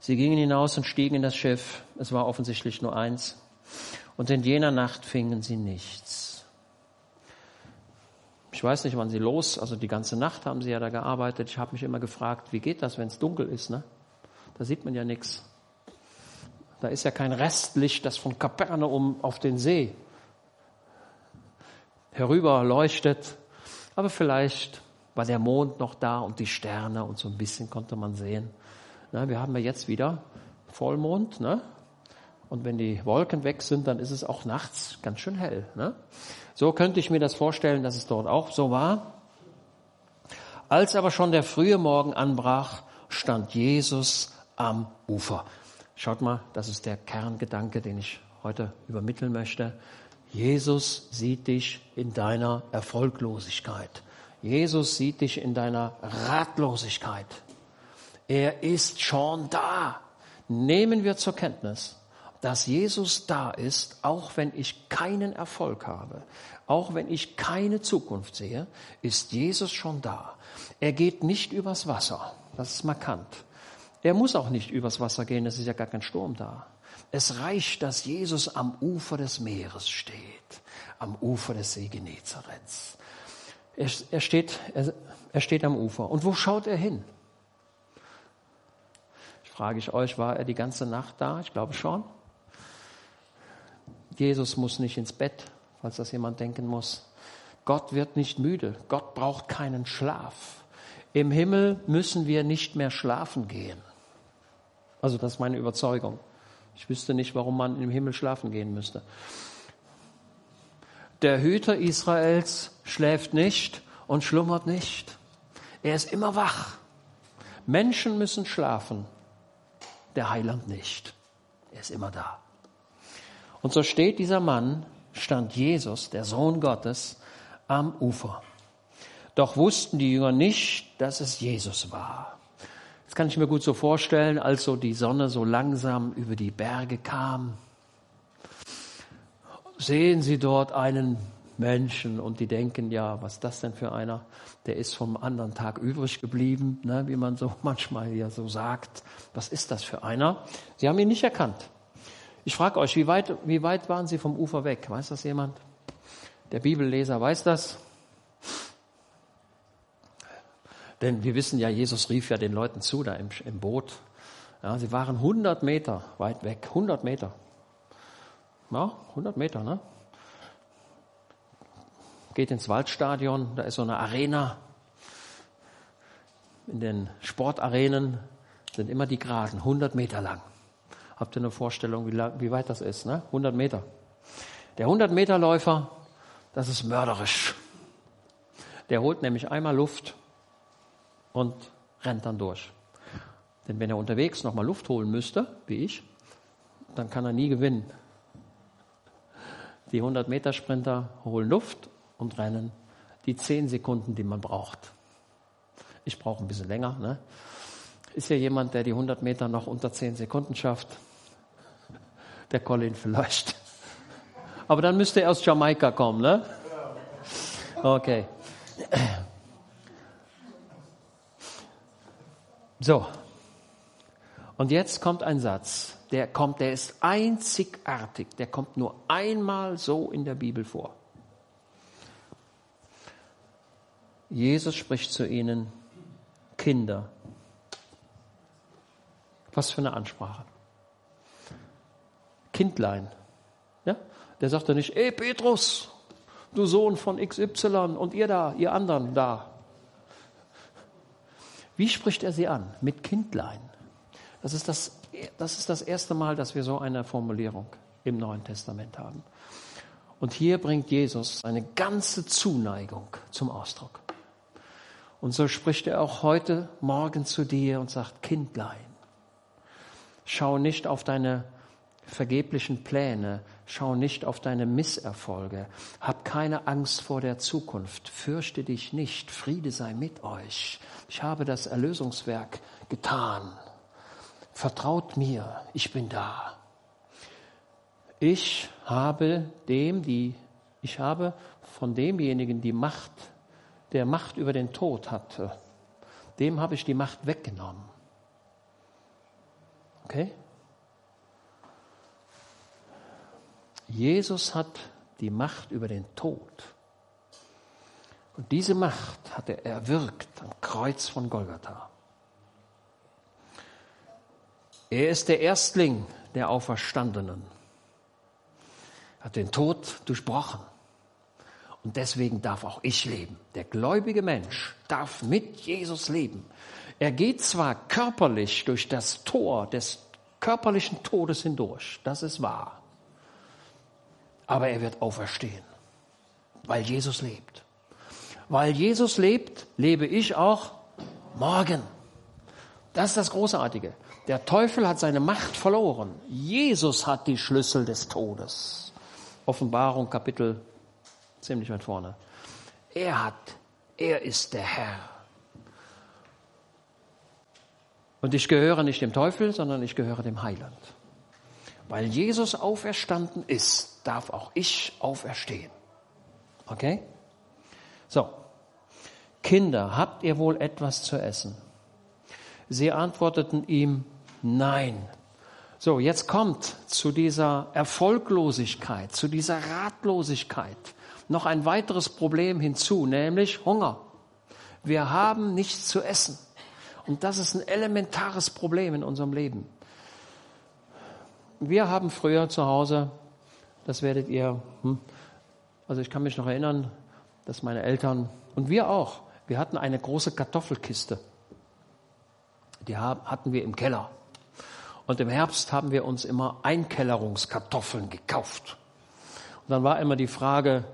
Sie gingen hinaus und stiegen in das Schiff. Es war offensichtlich nur eins. Und in jener Nacht fingen sie nichts. Ich weiß nicht, wann sie los, also die ganze Nacht haben sie ja da gearbeitet. Ich habe mich immer gefragt, wie geht das, wenn es dunkel ist? Ne? Da sieht man ja nichts. Da ist ja kein Restlicht, das von Kapernaum auf den See herüber leuchtet. Aber vielleicht war der Mond noch da und die Sterne und so ein bisschen konnte man sehen. Na, wir haben ja jetzt wieder Vollmond. Ne? Und wenn die Wolken weg sind, dann ist es auch nachts ganz schön hell. Ne? So könnte ich mir das vorstellen, dass es dort auch so war. Als aber schon der frühe Morgen anbrach, stand Jesus am Ufer. Schaut mal, das ist der Kerngedanke, den ich heute übermitteln möchte. Jesus sieht dich in deiner Erfolglosigkeit. Jesus sieht dich in deiner Ratlosigkeit. Er ist schon da. Nehmen wir zur Kenntnis, dass Jesus da ist, auch wenn ich keinen Erfolg habe, auch wenn ich keine Zukunft sehe, ist Jesus schon da. Er geht nicht übers Wasser. Das ist markant. Er muss auch nicht übers Wasser gehen, es ist ja gar kein Sturm da. Es reicht, dass Jesus am Ufer des Meeres steht, am Ufer des See Genezarets. Er, er, steht, er, er steht am Ufer. Und wo schaut er hin? Frage ich euch, war er die ganze Nacht da? Ich glaube schon. Jesus muss nicht ins Bett, falls das jemand denken muss. Gott wird nicht müde. Gott braucht keinen Schlaf. Im Himmel müssen wir nicht mehr schlafen gehen. Also das ist meine Überzeugung. Ich wüsste nicht, warum man im Himmel schlafen gehen müsste. Der Hüter Israels schläft nicht und schlummert nicht. Er ist immer wach. Menschen müssen schlafen der Heiland nicht. Er ist immer da. Und so steht dieser Mann, stand Jesus, der Sohn Gottes, am Ufer. Doch wussten die Jünger nicht, dass es Jesus war. Das kann ich mir gut so vorstellen, als so die Sonne so langsam über die Berge kam. Sehen Sie dort einen Menschen und die denken, ja, was ist das denn für einer? Der ist vom anderen Tag übrig geblieben, ne, wie man so manchmal ja so sagt. Was ist das für einer? Sie haben ihn nicht erkannt. Ich frage euch, wie weit, wie weit waren sie vom Ufer weg? Weiß das jemand? Der Bibelleser weiß das. Denn wir wissen ja, Jesus rief ja den Leuten zu da im, im Boot. Ja, sie waren 100 Meter weit weg. 100 Meter. Ja, 100 Meter, ne? Geht ins Waldstadion, da ist so eine Arena. In den Sportarenen sind immer die Geraden, 100 Meter lang. Habt ihr eine Vorstellung, wie, lang, wie weit das ist? Ne? 100 Meter. Der 100-Meter-Läufer, das ist mörderisch. Der holt nämlich einmal Luft und rennt dann durch. Denn wenn er unterwegs nochmal Luft holen müsste, wie ich, dann kann er nie gewinnen. Die 100-Meter-Sprinter holen Luft und rennen die 10 Sekunden, die man braucht. Ich brauche ein bisschen länger. Ne? Ist hier jemand, der die 100 Meter noch unter 10 Sekunden schafft? Der Colin vielleicht. Aber dann müsste er aus Jamaika kommen, ne? Okay. So. Und jetzt kommt ein Satz, der kommt, der ist einzigartig, der kommt nur einmal so in der Bibel vor. Jesus spricht zu ihnen, Kinder. Was für eine Ansprache. Kindlein. Ja? Der sagt doch nicht, ey Petrus, du Sohn von XY und ihr da, ihr anderen da. Wie spricht er sie an? Mit Kindlein. Das ist das, das ist das erste Mal, dass wir so eine Formulierung im Neuen Testament haben. Und hier bringt Jesus eine ganze Zuneigung zum Ausdruck. Und so spricht er auch heute Morgen zu dir und sagt, Kindlein, schau nicht auf deine vergeblichen Pläne, schau nicht auf deine Misserfolge, hab keine Angst vor der Zukunft, fürchte dich nicht, Friede sei mit euch. Ich habe das Erlösungswerk getan. Vertraut mir, ich bin da. Ich habe dem, die, ich habe von demjenigen die Macht, der Macht über den Tod hatte, dem habe ich die Macht weggenommen. Okay? Jesus hat die Macht über den Tod. Und diese Macht hat er erwirkt am Kreuz von Golgatha. Er ist der Erstling der Auferstandenen, hat den Tod durchbrochen. Und deswegen darf auch ich leben. Der gläubige Mensch darf mit Jesus leben. Er geht zwar körperlich durch das Tor des körperlichen Todes hindurch, das ist wahr, aber er wird auferstehen, weil Jesus lebt. Weil Jesus lebt, lebe ich auch morgen. Das ist das Großartige. Der Teufel hat seine Macht verloren. Jesus hat die Schlüssel des Todes. Offenbarung Kapitel ziemlich weit vorne. Er hat, er ist der Herr. Und ich gehöre nicht dem Teufel, sondern ich gehöre dem Heiland. Weil Jesus auferstanden ist, darf auch ich auferstehen. Okay? So. Kinder, habt ihr wohl etwas zu essen? Sie antworteten ihm, nein. So, jetzt kommt zu dieser Erfolglosigkeit, zu dieser Ratlosigkeit noch ein weiteres Problem hinzu, nämlich Hunger. Wir haben nichts zu essen. Und das ist ein elementares Problem in unserem Leben. Wir haben früher zu Hause, das werdet ihr, hm, also ich kann mich noch erinnern, dass meine Eltern und wir auch, wir hatten eine große Kartoffelkiste. Die hatten wir im Keller. Und im Herbst haben wir uns immer Einkellerungskartoffeln gekauft. Und dann war immer die Frage,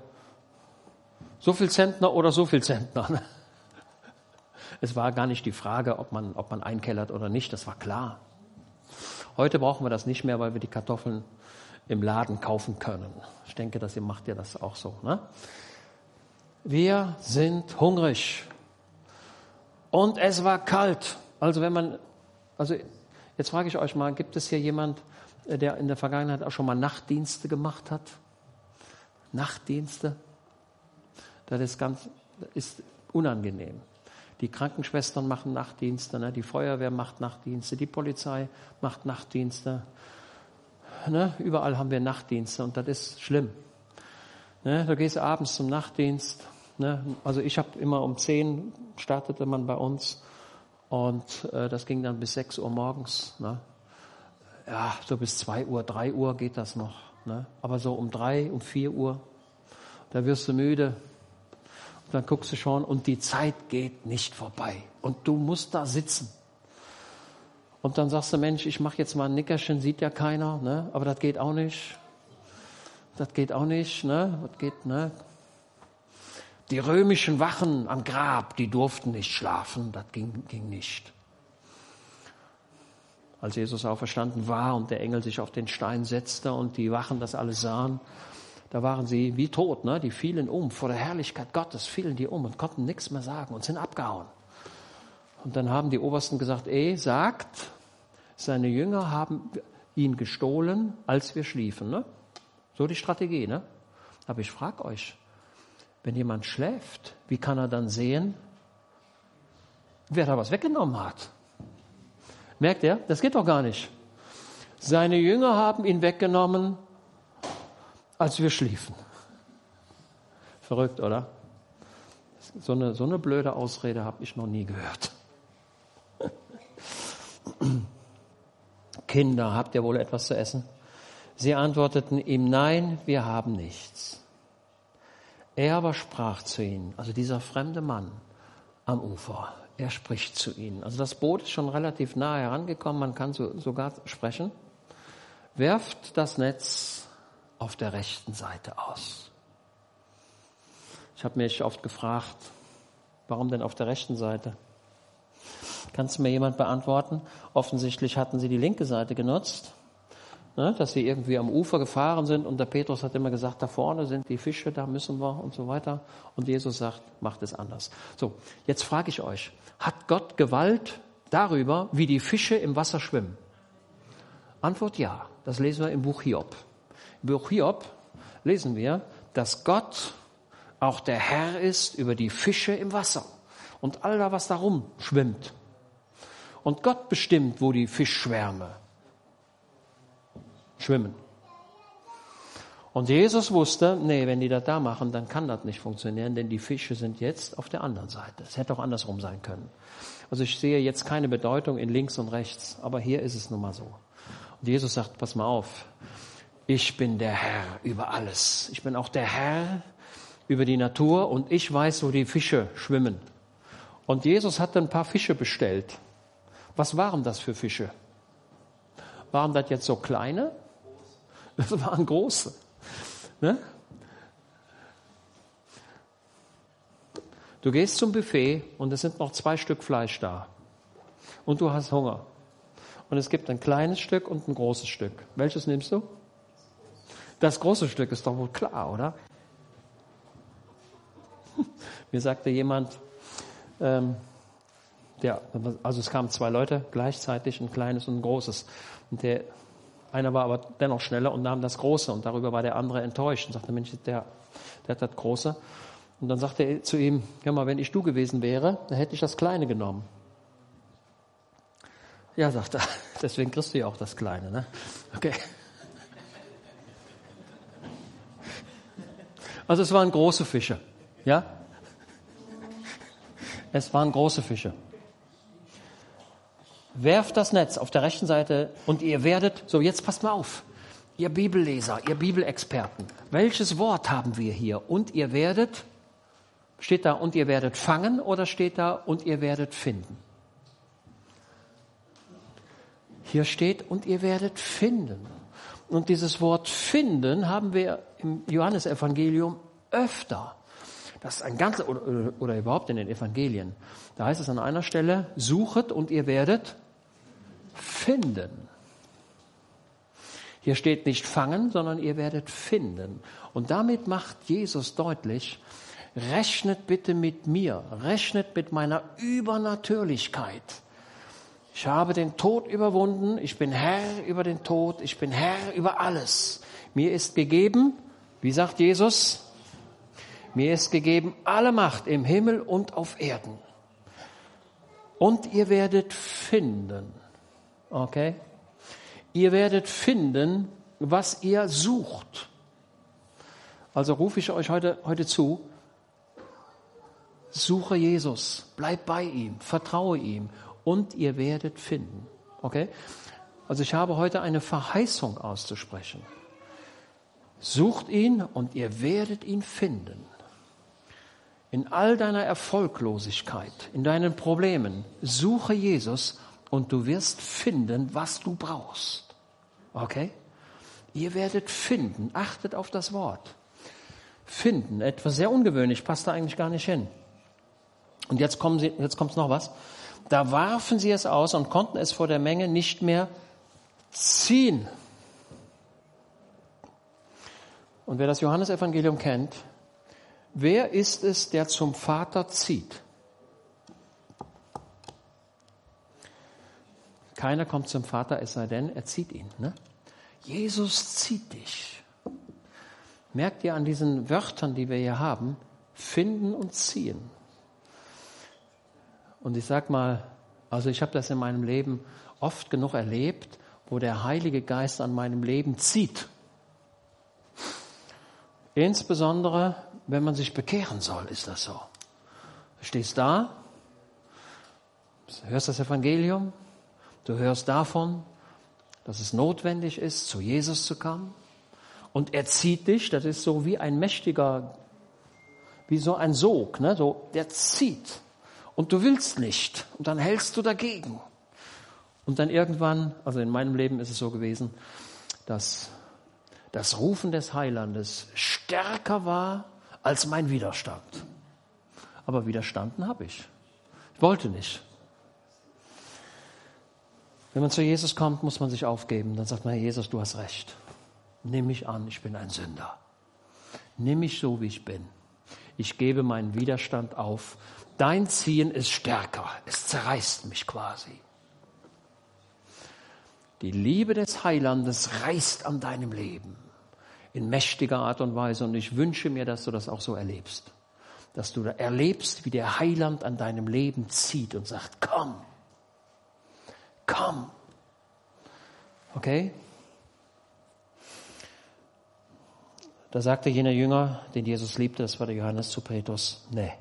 so viel Zentner oder so viel Zentner. Es war gar nicht die Frage, ob man, ob man einkellert oder nicht, das war klar. Heute brauchen wir das nicht mehr, weil wir die Kartoffeln im Laden kaufen können. Ich denke, dass ihr macht ja das auch so. Ne? Wir sind hungrig. Und es war kalt. Also wenn man, also jetzt frage ich euch mal, gibt es hier jemand, der in der Vergangenheit auch schon mal Nachtdienste gemacht hat? Nachtdienste? Das ist ganz, ist unangenehm. Die Krankenschwestern machen Nachtdienste, ne? die Feuerwehr macht Nachtdienste, die Polizei macht Nachtdienste. ne, überall haben wir Nachtdienste und das ist schlimm. Ne, du gehst abends zum Nachtdienst. Ne, also ich habe immer um 10 startete man bei uns und äh, das ging dann bis 6 Uhr morgens. Ne? Ja, so bis 2 Uhr, 3 Uhr geht das noch. Ne? Aber so um 3, um 4 Uhr, da wirst du müde. Dann guckst du schon und die Zeit geht nicht vorbei. Und du musst da sitzen. Und dann sagst du, Mensch, ich mache jetzt mal ein Nickerchen, sieht ja keiner, ne? aber das geht auch nicht. Das geht auch nicht, ne? Das geht, ne? Die römischen Wachen am Grab, die durften nicht schlafen, das ging, ging nicht. Als Jesus auferstanden war und der Engel sich auf den Stein setzte und die Wachen das alles sahen, da waren sie wie tot, ne? Die fielen um vor der Herrlichkeit Gottes, fielen die um und konnten nichts mehr sagen und sind abgehauen. Und dann haben die Obersten gesagt, eh, sagt, seine Jünger haben ihn gestohlen, als wir schliefen. Ne? So die Strategie. Ne? Aber ich frage euch, wenn jemand schläft, wie kann er dann sehen, wer da was weggenommen hat? Merkt er? Das geht doch gar nicht. Seine Jünger haben ihn weggenommen, als wir schliefen. Verrückt, oder? So eine, so eine blöde Ausrede habe ich noch nie gehört. Kinder, habt ihr wohl etwas zu essen? Sie antworteten ihm, nein, wir haben nichts. Er aber sprach zu ihnen, also dieser fremde Mann am Ufer, er spricht zu ihnen. Also das Boot ist schon relativ nahe herangekommen, man kann so, sogar sprechen. Werft das Netz auf der rechten Seite aus. Ich habe mich oft gefragt, warum denn auf der rechten Seite? Kannst du mir jemand beantworten? Offensichtlich hatten sie die linke Seite genutzt, ne, dass sie irgendwie am Ufer gefahren sind und der Petrus hat immer gesagt, da vorne sind die Fische, da müssen wir und so weiter. Und Jesus sagt, macht es anders. So, jetzt frage ich euch, hat Gott Gewalt darüber, wie die Fische im Wasser schwimmen? Antwort ja. Das lesen wir im Buch Hiob. Buch Hiob lesen wir, dass Gott auch der Herr ist über die Fische im Wasser und all da, was darum schwimmt. Und Gott bestimmt, wo die Fischschwärme schwimmen. Und Jesus wusste, nee, wenn die das da machen, dann kann das nicht funktionieren, denn die Fische sind jetzt auf der anderen Seite. Es hätte auch andersrum sein können. Also ich sehe jetzt keine Bedeutung in links und rechts, aber hier ist es nun mal so. Und Jesus sagt, pass mal auf, ich bin der Herr über alles. Ich bin auch der Herr über die Natur und ich weiß, wo die Fische schwimmen. Und Jesus hat ein paar Fische bestellt. Was waren das für Fische? Waren das jetzt so kleine? Das waren große. Ne? Du gehst zum Buffet und es sind noch zwei Stück Fleisch da. Und du hast Hunger. Und es gibt ein kleines Stück und ein großes Stück. Welches nimmst du? Das große Stück ist doch wohl klar, oder? Mir sagte jemand, ähm, der, also es kamen zwei Leute gleichzeitig, ein kleines und ein großes. Und der einer war aber dennoch schneller und nahm das Große und darüber war der andere enttäuscht und sagte, Mensch, der, der hat das Große. Und dann sagte er zu ihm, hör mal, wenn ich du gewesen wäre, dann hätte ich das Kleine genommen. Ja, sagt er, deswegen kriegst du ja auch das Kleine, ne? Okay. Also es waren große Fische, ja? Es waren große Fische. Werft das Netz auf der rechten Seite und ihr werdet, so jetzt passt mal auf, ihr Bibelleser, ihr Bibelexperten, welches Wort haben wir hier? Und ihr werdet, steht da, und ihr werdet fangen oder steht da, und ihr werdet finden? Hier steht, und ihr werdet finden. Und dieses Wort finden haben wir im Johannesevangelium öfter. Das ist ein ganzes, oder, oder, überhaupt in den Evangelien. Da heißt es an einer Stelle, suchet und ihr werdet finden. Hier steht nicht fangen, sondern ihr werdet finden. Und damit macht Jesus deutlich, rechnet bitte mit mir, rechnet mit meiner Übernatürlichkeit. Ich habe den Tod überwunden, ich bin Herr über den Tod, ich bin Herr über alles. Mir ist gegeben, wie sagt Jesus, mir ist gegeben alle Macht im Himmel und auf Erden. Und ihr werdet finden. Okay? Ihr werdet finden, was ihr sucht. Also rufe ich euch heute, heute zu, suche Jesus, bleib bei ihm, vertraue ihm und ihr werdet finden. Okay? Also ich habe heute eine Verheißung auszusprechen. Sucht ihn und ihr werdet ihn finden. In all deiner Erfolglosigkeit, in deinen Problemen, suche Jesus und du wirst finden, was du brauchst. Okay? Ihr werdet finden. Achtet auf das Wort. Finden. Etwas sehr ungewöhnlich, passt da eigentlich gar nicht hin. Und jetzt, kommen sie, jetzt kommt noch was. Da warfen sie es aus und konnten es vor der Menge nicht mehr ziehen. Und wer das Johannesevangelium kennt, wer ist es, der zum Vater zieht? Keiner kommt zum Vater, es sei denn, er zieht ihn. Ne? Jesus zieht dich. Merkt ihr an diesen Wörtern, die wir hier haben, finden und ziehen. Und ich sag mal, also ich habe das in meinem Leben oft genug erlebt, wo der Heilige Geist an meinem Leben zieht. Insbesondere, wenn man sich bekehren soll, ist das so. Du stehst da, hörst das Evangelium, du hörst davon, dass es notwendig ist, zu Jesus zu kommen. Und er zieht dich, das ist so wie ein mächtiger, wie so ein Sog, ne? so, der zieht. Und du willst nicht. Und dann hältst du dagegen. Und dann irgendwann, also in meinem Leben ist es so gewesen, dass das Rufen des Heilandes stärker war als mein Widerstand. Aber widerstanden habe ich. Ich wollte nicht. Wenn man zu Jesus kommt, muss man sich aufgeben. Dann sagt man, Jesus, du hast recht. Nimm mich an, ich bin ein Sünder. Nimm mich so, wie ich bin. Ich gebe meinen Widerstand auf. Dein Ziehen ist stärker. Es zerreißt mich quasi. Die Liebe des Heilandes reißt an deinem Leben in mächtiger Art und Weise. Und ich wünsche mir, dass du das auch so erlebst. Dass du erlebst, wie der Heiland an deinem Leben zieht und sagt, komm, komm. Okay? Da sagte jener Jünger, den Jesus liebte, das war der Johannes zu Petrus, nee,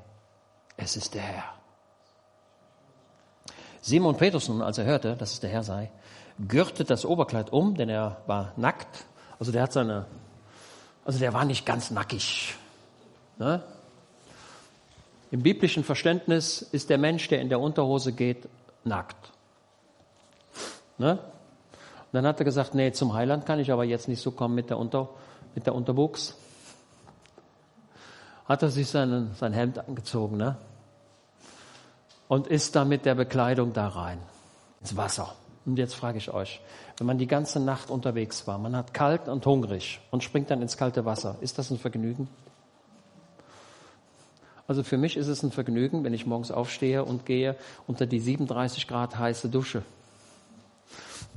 es ist der Herr. Simon Petrus nun, als er hörte, dass es der Herr sei, gürtet das Oberkleid um, denn er war nackt. Also der hat seine, also der war nicht ganz nackig. Ne? Im biblischen Verständnis ist der Mensch, der in der Unterhose geht, nackt. Ne? Und dann hat er gesagt, nee, zum Heiland kann ich aber jetzt nicht so kommen mit der, Unter, mit der Unterbuchs. Hat er sich seinen, sein Hemd angezogen ne? und ist dann mit der Bekleidung da rein ins Wasser. Und jetzt frage ich euch, wenn man die ganze Nacht unterwegs war, man hat kalt und hungrig und springt dann ins kalte Wasser, ist das ein Vergnügen? Also für mich ist es ein Vergnügen, wenn ich morgens aufstehe und gehe unter die 37 Grad heiße Dusche.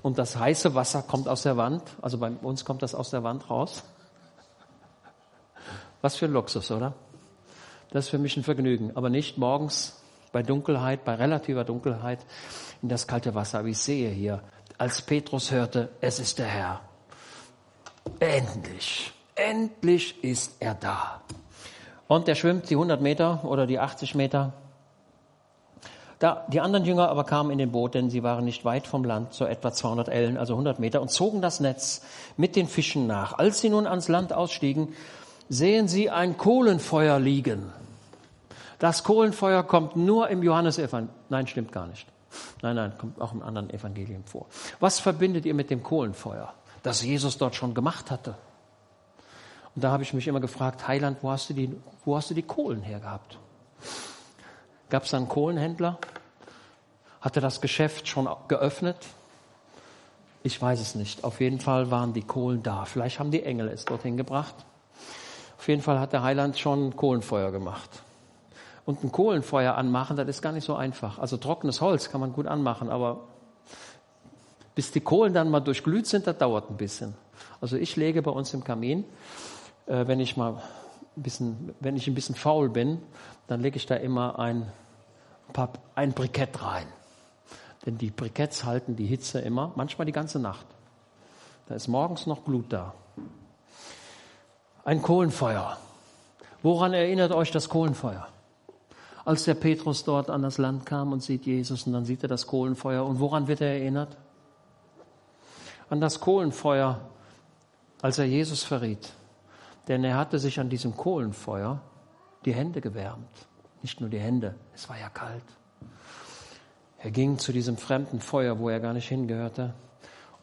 Und das heiße Wasser kommt aus der Wand, also bei uns kommt das aus der Wand raus. Was für ein Luxus, oder? Das ist für mich ein Vergnügen, aber nicht morgens bei Dunkelheit, bei relativer Dunkelheit in das kalte Wasser. Aber ich sehe hier, als Petrus hörte, es ist der Herr. Endlich, endlich ist er da. Und er schwimmt die 100 Meter oder die 80 Meter. Da, die anderen Jünger aber kamen in den Boot, denn sie waren nicht weit vom Land, so etwa 200 Ellen, also 100 Meter, und zogen das Netz mit den Fischen nach. Als sie nun ans Land ausstiegen, sehen sie ein Kohlenfeuer liegen. Das Kohlenfeuer kommt nur im Johannesevangelium. Nein, stimmt gar nicht. Nein, nein, kommt auch im anderen Evangelium vor. Was verbindet ihr mit dem Kohlenfeuer, das Jesus dort schon gemacht hatte? Und da habe ich mich immer gefragt, Heiland, wo hast du die, wo hast du die Kohlen hergehabt? Gab es da einen Kohlenhändler? Hatte das Geschäft schon geöffnet? Ich weiß es nicht. Auf jeden Fall waren die Kohlen da. Vielleicht haben die Engel es dorthin gebracht. Auf jeden Fall hat der Heiland schon Kohlenfeuer gemacht und ein Kohlenfeuer anmachen, das ist gar nicht so einfach. Also trockenes Holz kann man gut anmachen, aber bis die Kohlen dann mal durchglüht sind, das dauert ein bisschen. Also ich lege bei uns im Kamin, äh, wenn ich mal ein bisschen, wenn ich ein bisschen faul bin, dann lege ich da immer ein, paar, ein Brikett rein. Denn die Briketts halten die Hitze immer, manchmal die ganze Nacht. Da ist morgens noch Blut da. Ein Kohlenfeuer. Woran erinnert euch das Kohlenfeuer? Als der Petrus dort an das Land kam und sieht Jesus und dann sieht er das Kohlenfeuer. Und woran wird er erinnert? An das Kohlenfeuer, als er Jesus verriet. Denn er hatte sich an diesem Kohlenfeuer die Hände gewärmt. Nicht nur die Hände, es war ja kalt. Er ging zu diesem fremden Feuer, wo er gar nicht hingehörte.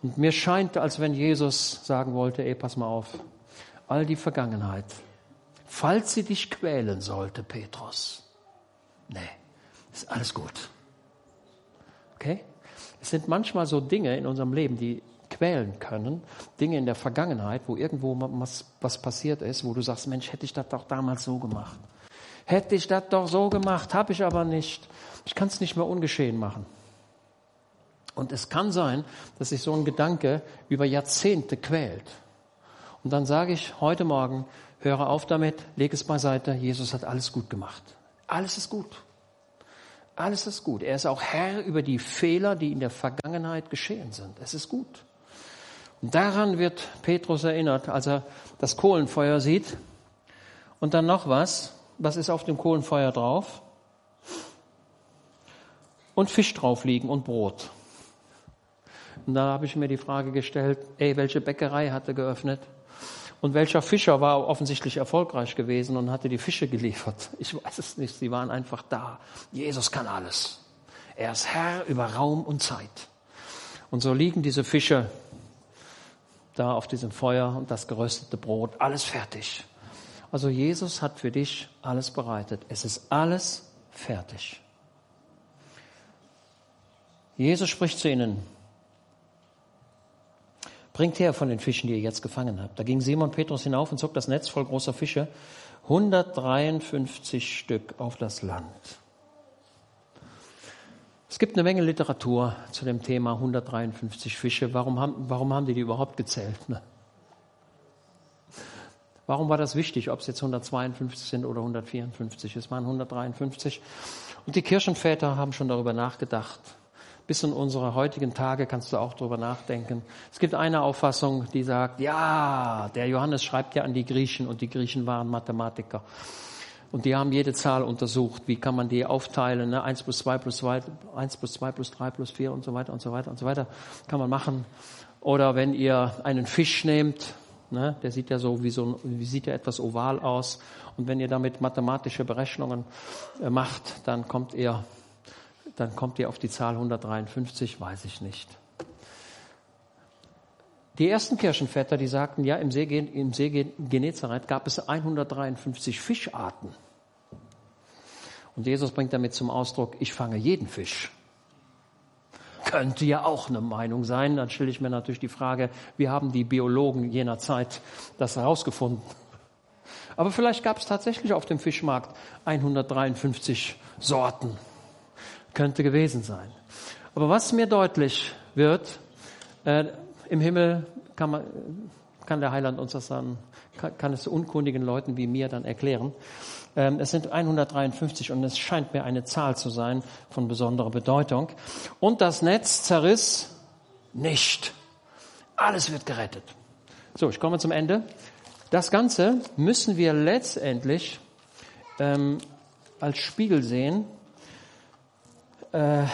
Und mir scheint, als wenn Jesus sagen wollte, ey, pass mal auf, all die Vergangenheit, falls sie dich quälen sollte, Petrus, nee, ist alles gut. Okay? Es sind manchmal so Dinge in unserem Leben, die quälen können, Dinge in der Vergangenheit, wo irgendwo was, was passiert ist, wo du sagst, Mensch, hätte ich das doch damals so gemacht. Hätte ich das doch so gemacht, habe ich aber nicht. Ich kann es nicht mehr ungeschehen machen. Und es kann sein, dass sich so ein Gedanke über Jahrzehnte quält. Und dann sage ich heute Morgen, höre auf damit, leg es beiseite, Jesus hat alles gut gemacht. Alles ist gut. Alles ist gut. Er ist auch Herr über die Fehler, die in der Vergangenheit geschehen sind. Es ist gut. Und daran wird Petrus erinnert, als er das Kohlenfeuer sieht. Und dann noch was. Was ist auf dem Kohlenfeuer drauf? Und Fisch drauf liegen und Brot. Und da habe ich mir die Frage gestellt, ey, welche Bäckerei hatte geöffnet? Und welcher Fischer war offensichtlich erfolgreich gewesen und hatte die Fische geliefert? Ich weiß es nicht. Sie waren einfach da. Jesus kann alles. Er ist Herr über Raum und Zeit. Und so liegen diese Fische da auf diesem Feuer und das geröstete Brot, alles fertig. Also Jesus hat für dich alles bereitet. Es ist alles fertig. Jesus spricht zu ihnen, bringt her von den Fischen, die ihr jetzt gefangen habt. Da ging Simon Petrus hinauf und zog das Netz voll großer Fische, 153 Stück auf das Land. Es gibt eine Menge Literatur zu dem Thema 153 Fische. Warum haben, warum haben die die überhaupt gezählt? Ne? Warum war das wichtig, ob es jetzt 152 sind oder 154? Es waren 153. Und die Kirchenväter haben schon darüber nachgedacht. Bis in unsere heutigen Tage kannst du auch darüber nachdenken. Es gibt eine Auffassung, die sagt, ja, der Johannes schreibt ja an die Griechen und die Griechen waren Mathematiker. Und die haben jede Zahl untersucht. Wie kann man die aufteilen? Ne? 1 plus 2 plus 2, 1 plus 2 plus 3 plus 4 und so weiter und so weiter und so weiter. Kann man machen. Oder wenn ihr einen Fisch nehmt, Ne? Der sieht ja so wie so wie sieht ja etwas oval aus. Und wenn ihr damit mathematische Berechnungen äh, macht, dann kommt ihr, dann kommt ihr auf die Zahl 153, weiß ich nicht. Die ersten Kirchenväter, die sagten, ja, im See, im See Genezareth gab es 153 Fischarten. Und Jesus bringt damit zum Ausdruck, ich fange jeden Fisch könnte ja auch eine Meinung sein. Dann stelle ich mir natürlich die Frage, wie haben die Biologen jener Zeit das herausgefunden? Aber vielleicht gab es tatsächlich auf dem Fischmarkt 153 Sorten. Könnte gewesen sein. Aber was mir deutlich wird, äh, im Himmel kann, man, kann der Heiland uns das dann, kann, kann es unkundigen Leuten wie mir dann erklären. Ähm, es sind 153 und es scheint mir eine Zahl zu sein von besonderer Bedeutung. Und das Netz zerriss nicht. Alles wird gerettet. So, ich komme zum Ende. Das Ganze müssen wir letztendlich ähm, als Spiegel sehen. Äh,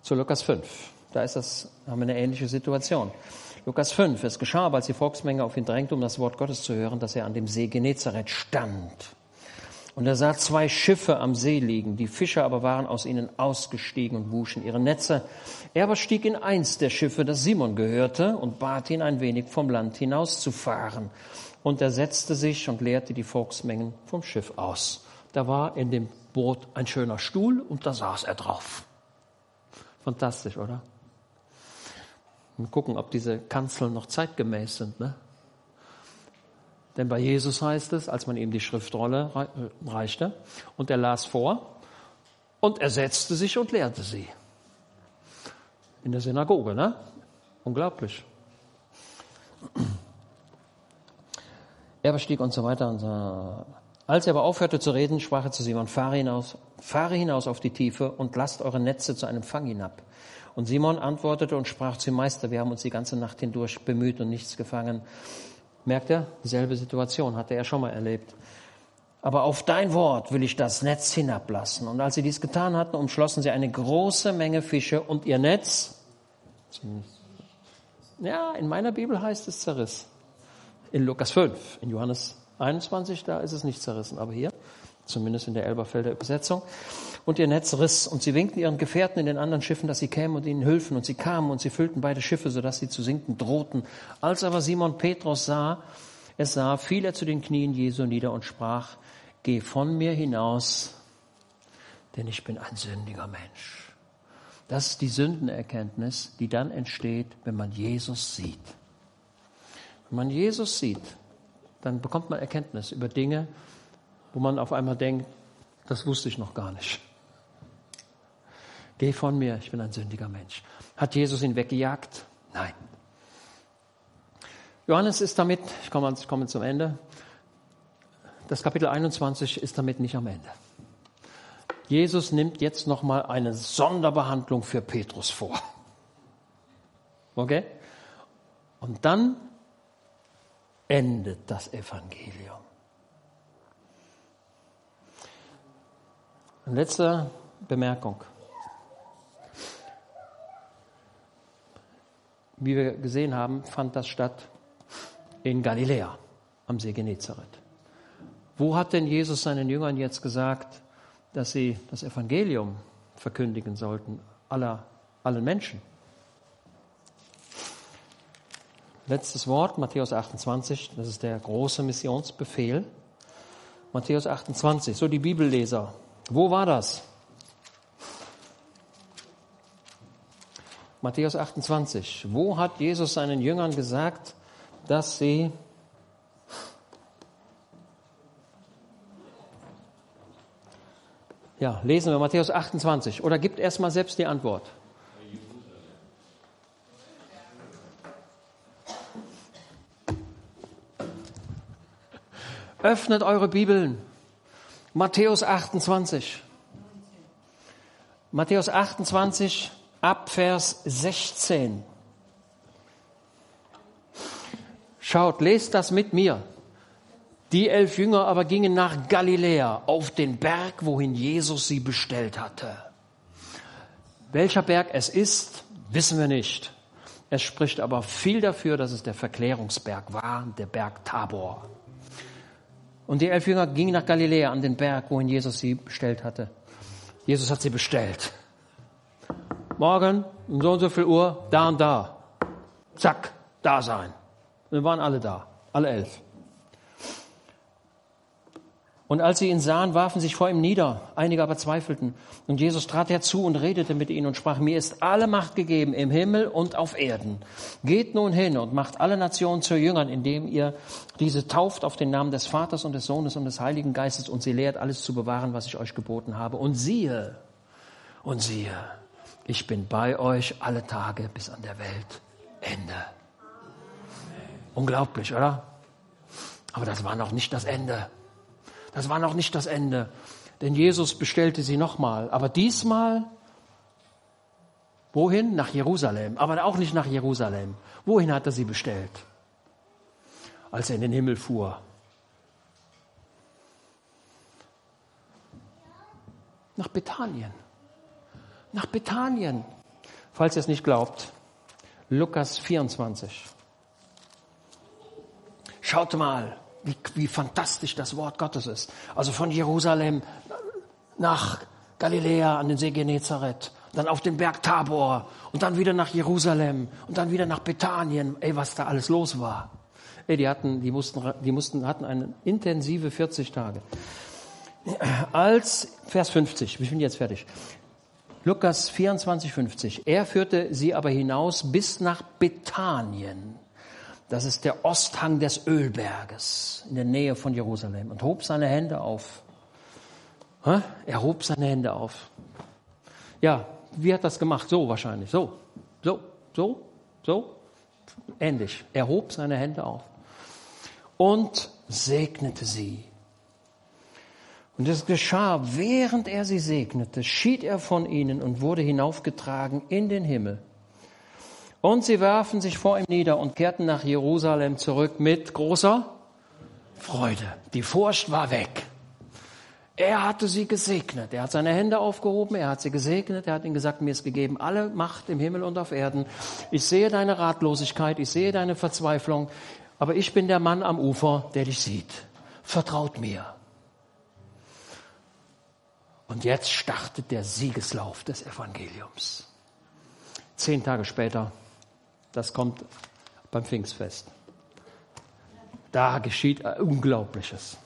zu Lukas 5. Da ist das, haben wir eine ähnliche Situation. Lukas 5. Es geschah als die Volksmenge auf ihn drängte, um das Wort Gottes zu hören, dass er an dem See Genezareth stand. Und er sah zwei Schiffe am See liegen. Die Fischer aber waren aus ihnen ausgestiegen und wuschen ihre Netze. Er aber stieg in eins der Schiffe, das Simon gehörte, und bat ihn ein wenig vom Land hinauszufahren. Und er setzte sich und leerte die Volksmengen vom Schiff aus. Da war in dem Boot ein schöner Stuhl und da saß er drauf. Fantastisch, oder? und gucken, ob diese Kanzeln noch zeitgemäß sind. Ne? Denn bei Jesus heißt es, als man ihm die Schriftrolle äh, reichte und er las vor und er setzte sich und lehrte sie. In der Synagoge, ne? Unglaublich. Er bestieg und so weiter und so. Als er aber aufhörte zu reden, sprach er zu Simon, fahre hinaus, fahre hinaus auf die Tiefe und lasst eure Netze zu einem Fang hinab. Und Simon antwortete und sprach zu Meister, wir haben uns die ganze Nacht hindurch bemüht und nichts gefangen. Merkt er? Dieselbe Situation hatte er schon mal erlebt. Aber auf dein Wort will ich das Netz hinablassen. Und als sie dies getan hatten, umschlossen sie eine große Menge Fische und ihr Netz, ja, in meiner Bibel heißt es zerriss. In Lukas 5, in Johannes 21, da ist es nicht zerrissen, aber hier, zumindest in der Elberfelder Übersetzung. Und ihr Netz riss und sie winkten ihren Gefährten in den anderen Schiffen, dass sie kämen und ihnen hülfen. Und sie kamen und sie füllten beide Schiffe, sodass sie zu sinken drohten. Als aber Simon Petrus sah, es sah, fiel er zu den Knien Jesu nieder und sprach, geh von mir hinaus, denn ich bin ein sündiger Mensch. Das ist die Sündenerkenntnis, die dann entsteht, wenn man Jesus sieht. Wenn man Jesus sieht, dann bekommt man Erkenntnis über Dinge, wo man auf einmal denkt, das wusste ich noch gar nicht. Geh von mir, ich bin ein sündiger Mensch. Hat Jesus ihn weggejagt? Nein. Johannes ist damit, ich komme, ich komme zum Ende, das Kapitel 21 ist damit nicht am Ende. Jesus nimmt jetzt nochmal eine Sonderbehandlung für Petrus vor. Okay? Und dann endet das Evangelium. Eine letzte Bemerkung. Wie wir gesehen haben, fand das statt in Galiläa am See Genezareth. Wo hat denn Jesus seinen Jüngern jetzt gesagt, dass sie das Evangelium verkündigen sollten, aller, allen Menschen? Letztes Wort, Matthäus 28, das ist der große Missionsbefehl. Matthäus 28, so die Bibelleser. Wo war das? Matthäus 28. Wo hat Jesus seinen Jüngern gesagt, dass sie Ja, lesen wir Matthäus 28 oder gibt erstmal selbst die Antwort. Öffnet eure Bibeln. Matthäus 28. Matthäus 28 ab Vers 16. Schaut, lest das mit mir. Die elf Jünger aber gingen nach Galiläa auf den Berg, wohin Jesus sie bestellt hatte. Welcher Berg es ist, wissen wir nicht. Es spricht aber viel dafür, dass es der Verklärungsberg war, der Berg Tabor. Und die elf Jünger gingen nach Galiläa an den Berg, wohin Jesus sie bestellt hatte. Jesus hat sie bestellt. Morgen um so und so viel Uhr, da und da. Zack, da sein. Wir waren alle da, alle elf. Und als sie ihn sahen, warfen sich vor ihm nieder. Einige aber zweifelten. Und Jesus trat herzu und redete mit ihnen und sprach, mir ist alle Macht gegeben im Himmel und auf Erden. Geht nun hin und macht alle Nationen zu Jüngern, indem ihr diese tauft auf den Namen des Vaters und des Sohnes und des Heiligen Geistes und sie lehrt, alles zu bewahren, was ich euch geboten habe. Und siehe, und siehe, ich bin bei euch alle Tage bis an der Welt Ende. Unglaublich, oder? Aber das war noch nicht das Ende. Das war noch nicht das Ende, denn Jesus bestellte sie nochmal. Aber diesmal, wohin? Nach Jerusalem. Aber auch nicht nach Jerusalem. Wohin hat er sie bestellt? Als er in den Himmel fuhr. Nach Bethanien. Nach Bethanien. Falls ihr es nicht glaubt, Lukas 24. Schaut mal, wie, wie fantastisch das Wort Gottes ist. Also von Jerusalem nach Galiläa an den See Genezareth, dann auf den Berg Tabor und dann wieder nach Jerusalem und dann wieder nach Bethanien. Ey, was da alles los war. Ey, die hatten, die mussten, die mussten, hatten eine intensive 40 Tage. Als, Vers 50, ich bin jetzt fertig. Lukas 24, 50. Er führte sie aber hinaus bis nach Bethanien das ist der Osthang des Ölberges in der Nähe von Jerusalem und hob seine Hände auf. Er hob seine Hände auf. Ja, wie hat das gemacht? So wahrscheinlich. So, so, so, so. Ähnlich. Er hob seine Hände auf und segnete sie. Und es geschah, während er sie segnete, schied er von ihnen und wurde hinaufgetragen in den Himmel. Und sie warfen sich vor ihm nieder und kehrten nach Jerusalem zurück mit großer Freude. Die Furcht war weg. Er hatte sie gesegnet. Er hat seine Hände aufgehoben, er hat sie gesegnet, er hat ihnen gesagt, mir ist gegeben alle Macht im Himmel und auf Erden. Ich sehe deine Ratlosigkeit, ich sehe deine Verzweiflung, aber ich bin der Mann am Ufer, der dich sieht. Vertraut mir. Und jetzt startet der Siegeslauf des Evangeliums. Zehn Tage später, das kommt beim Pfingstfest. Da geschieht Unglaubliches.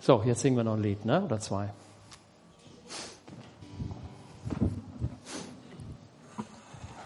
So, jetzt singen wir noch ein Lied, ne? Oder zwei.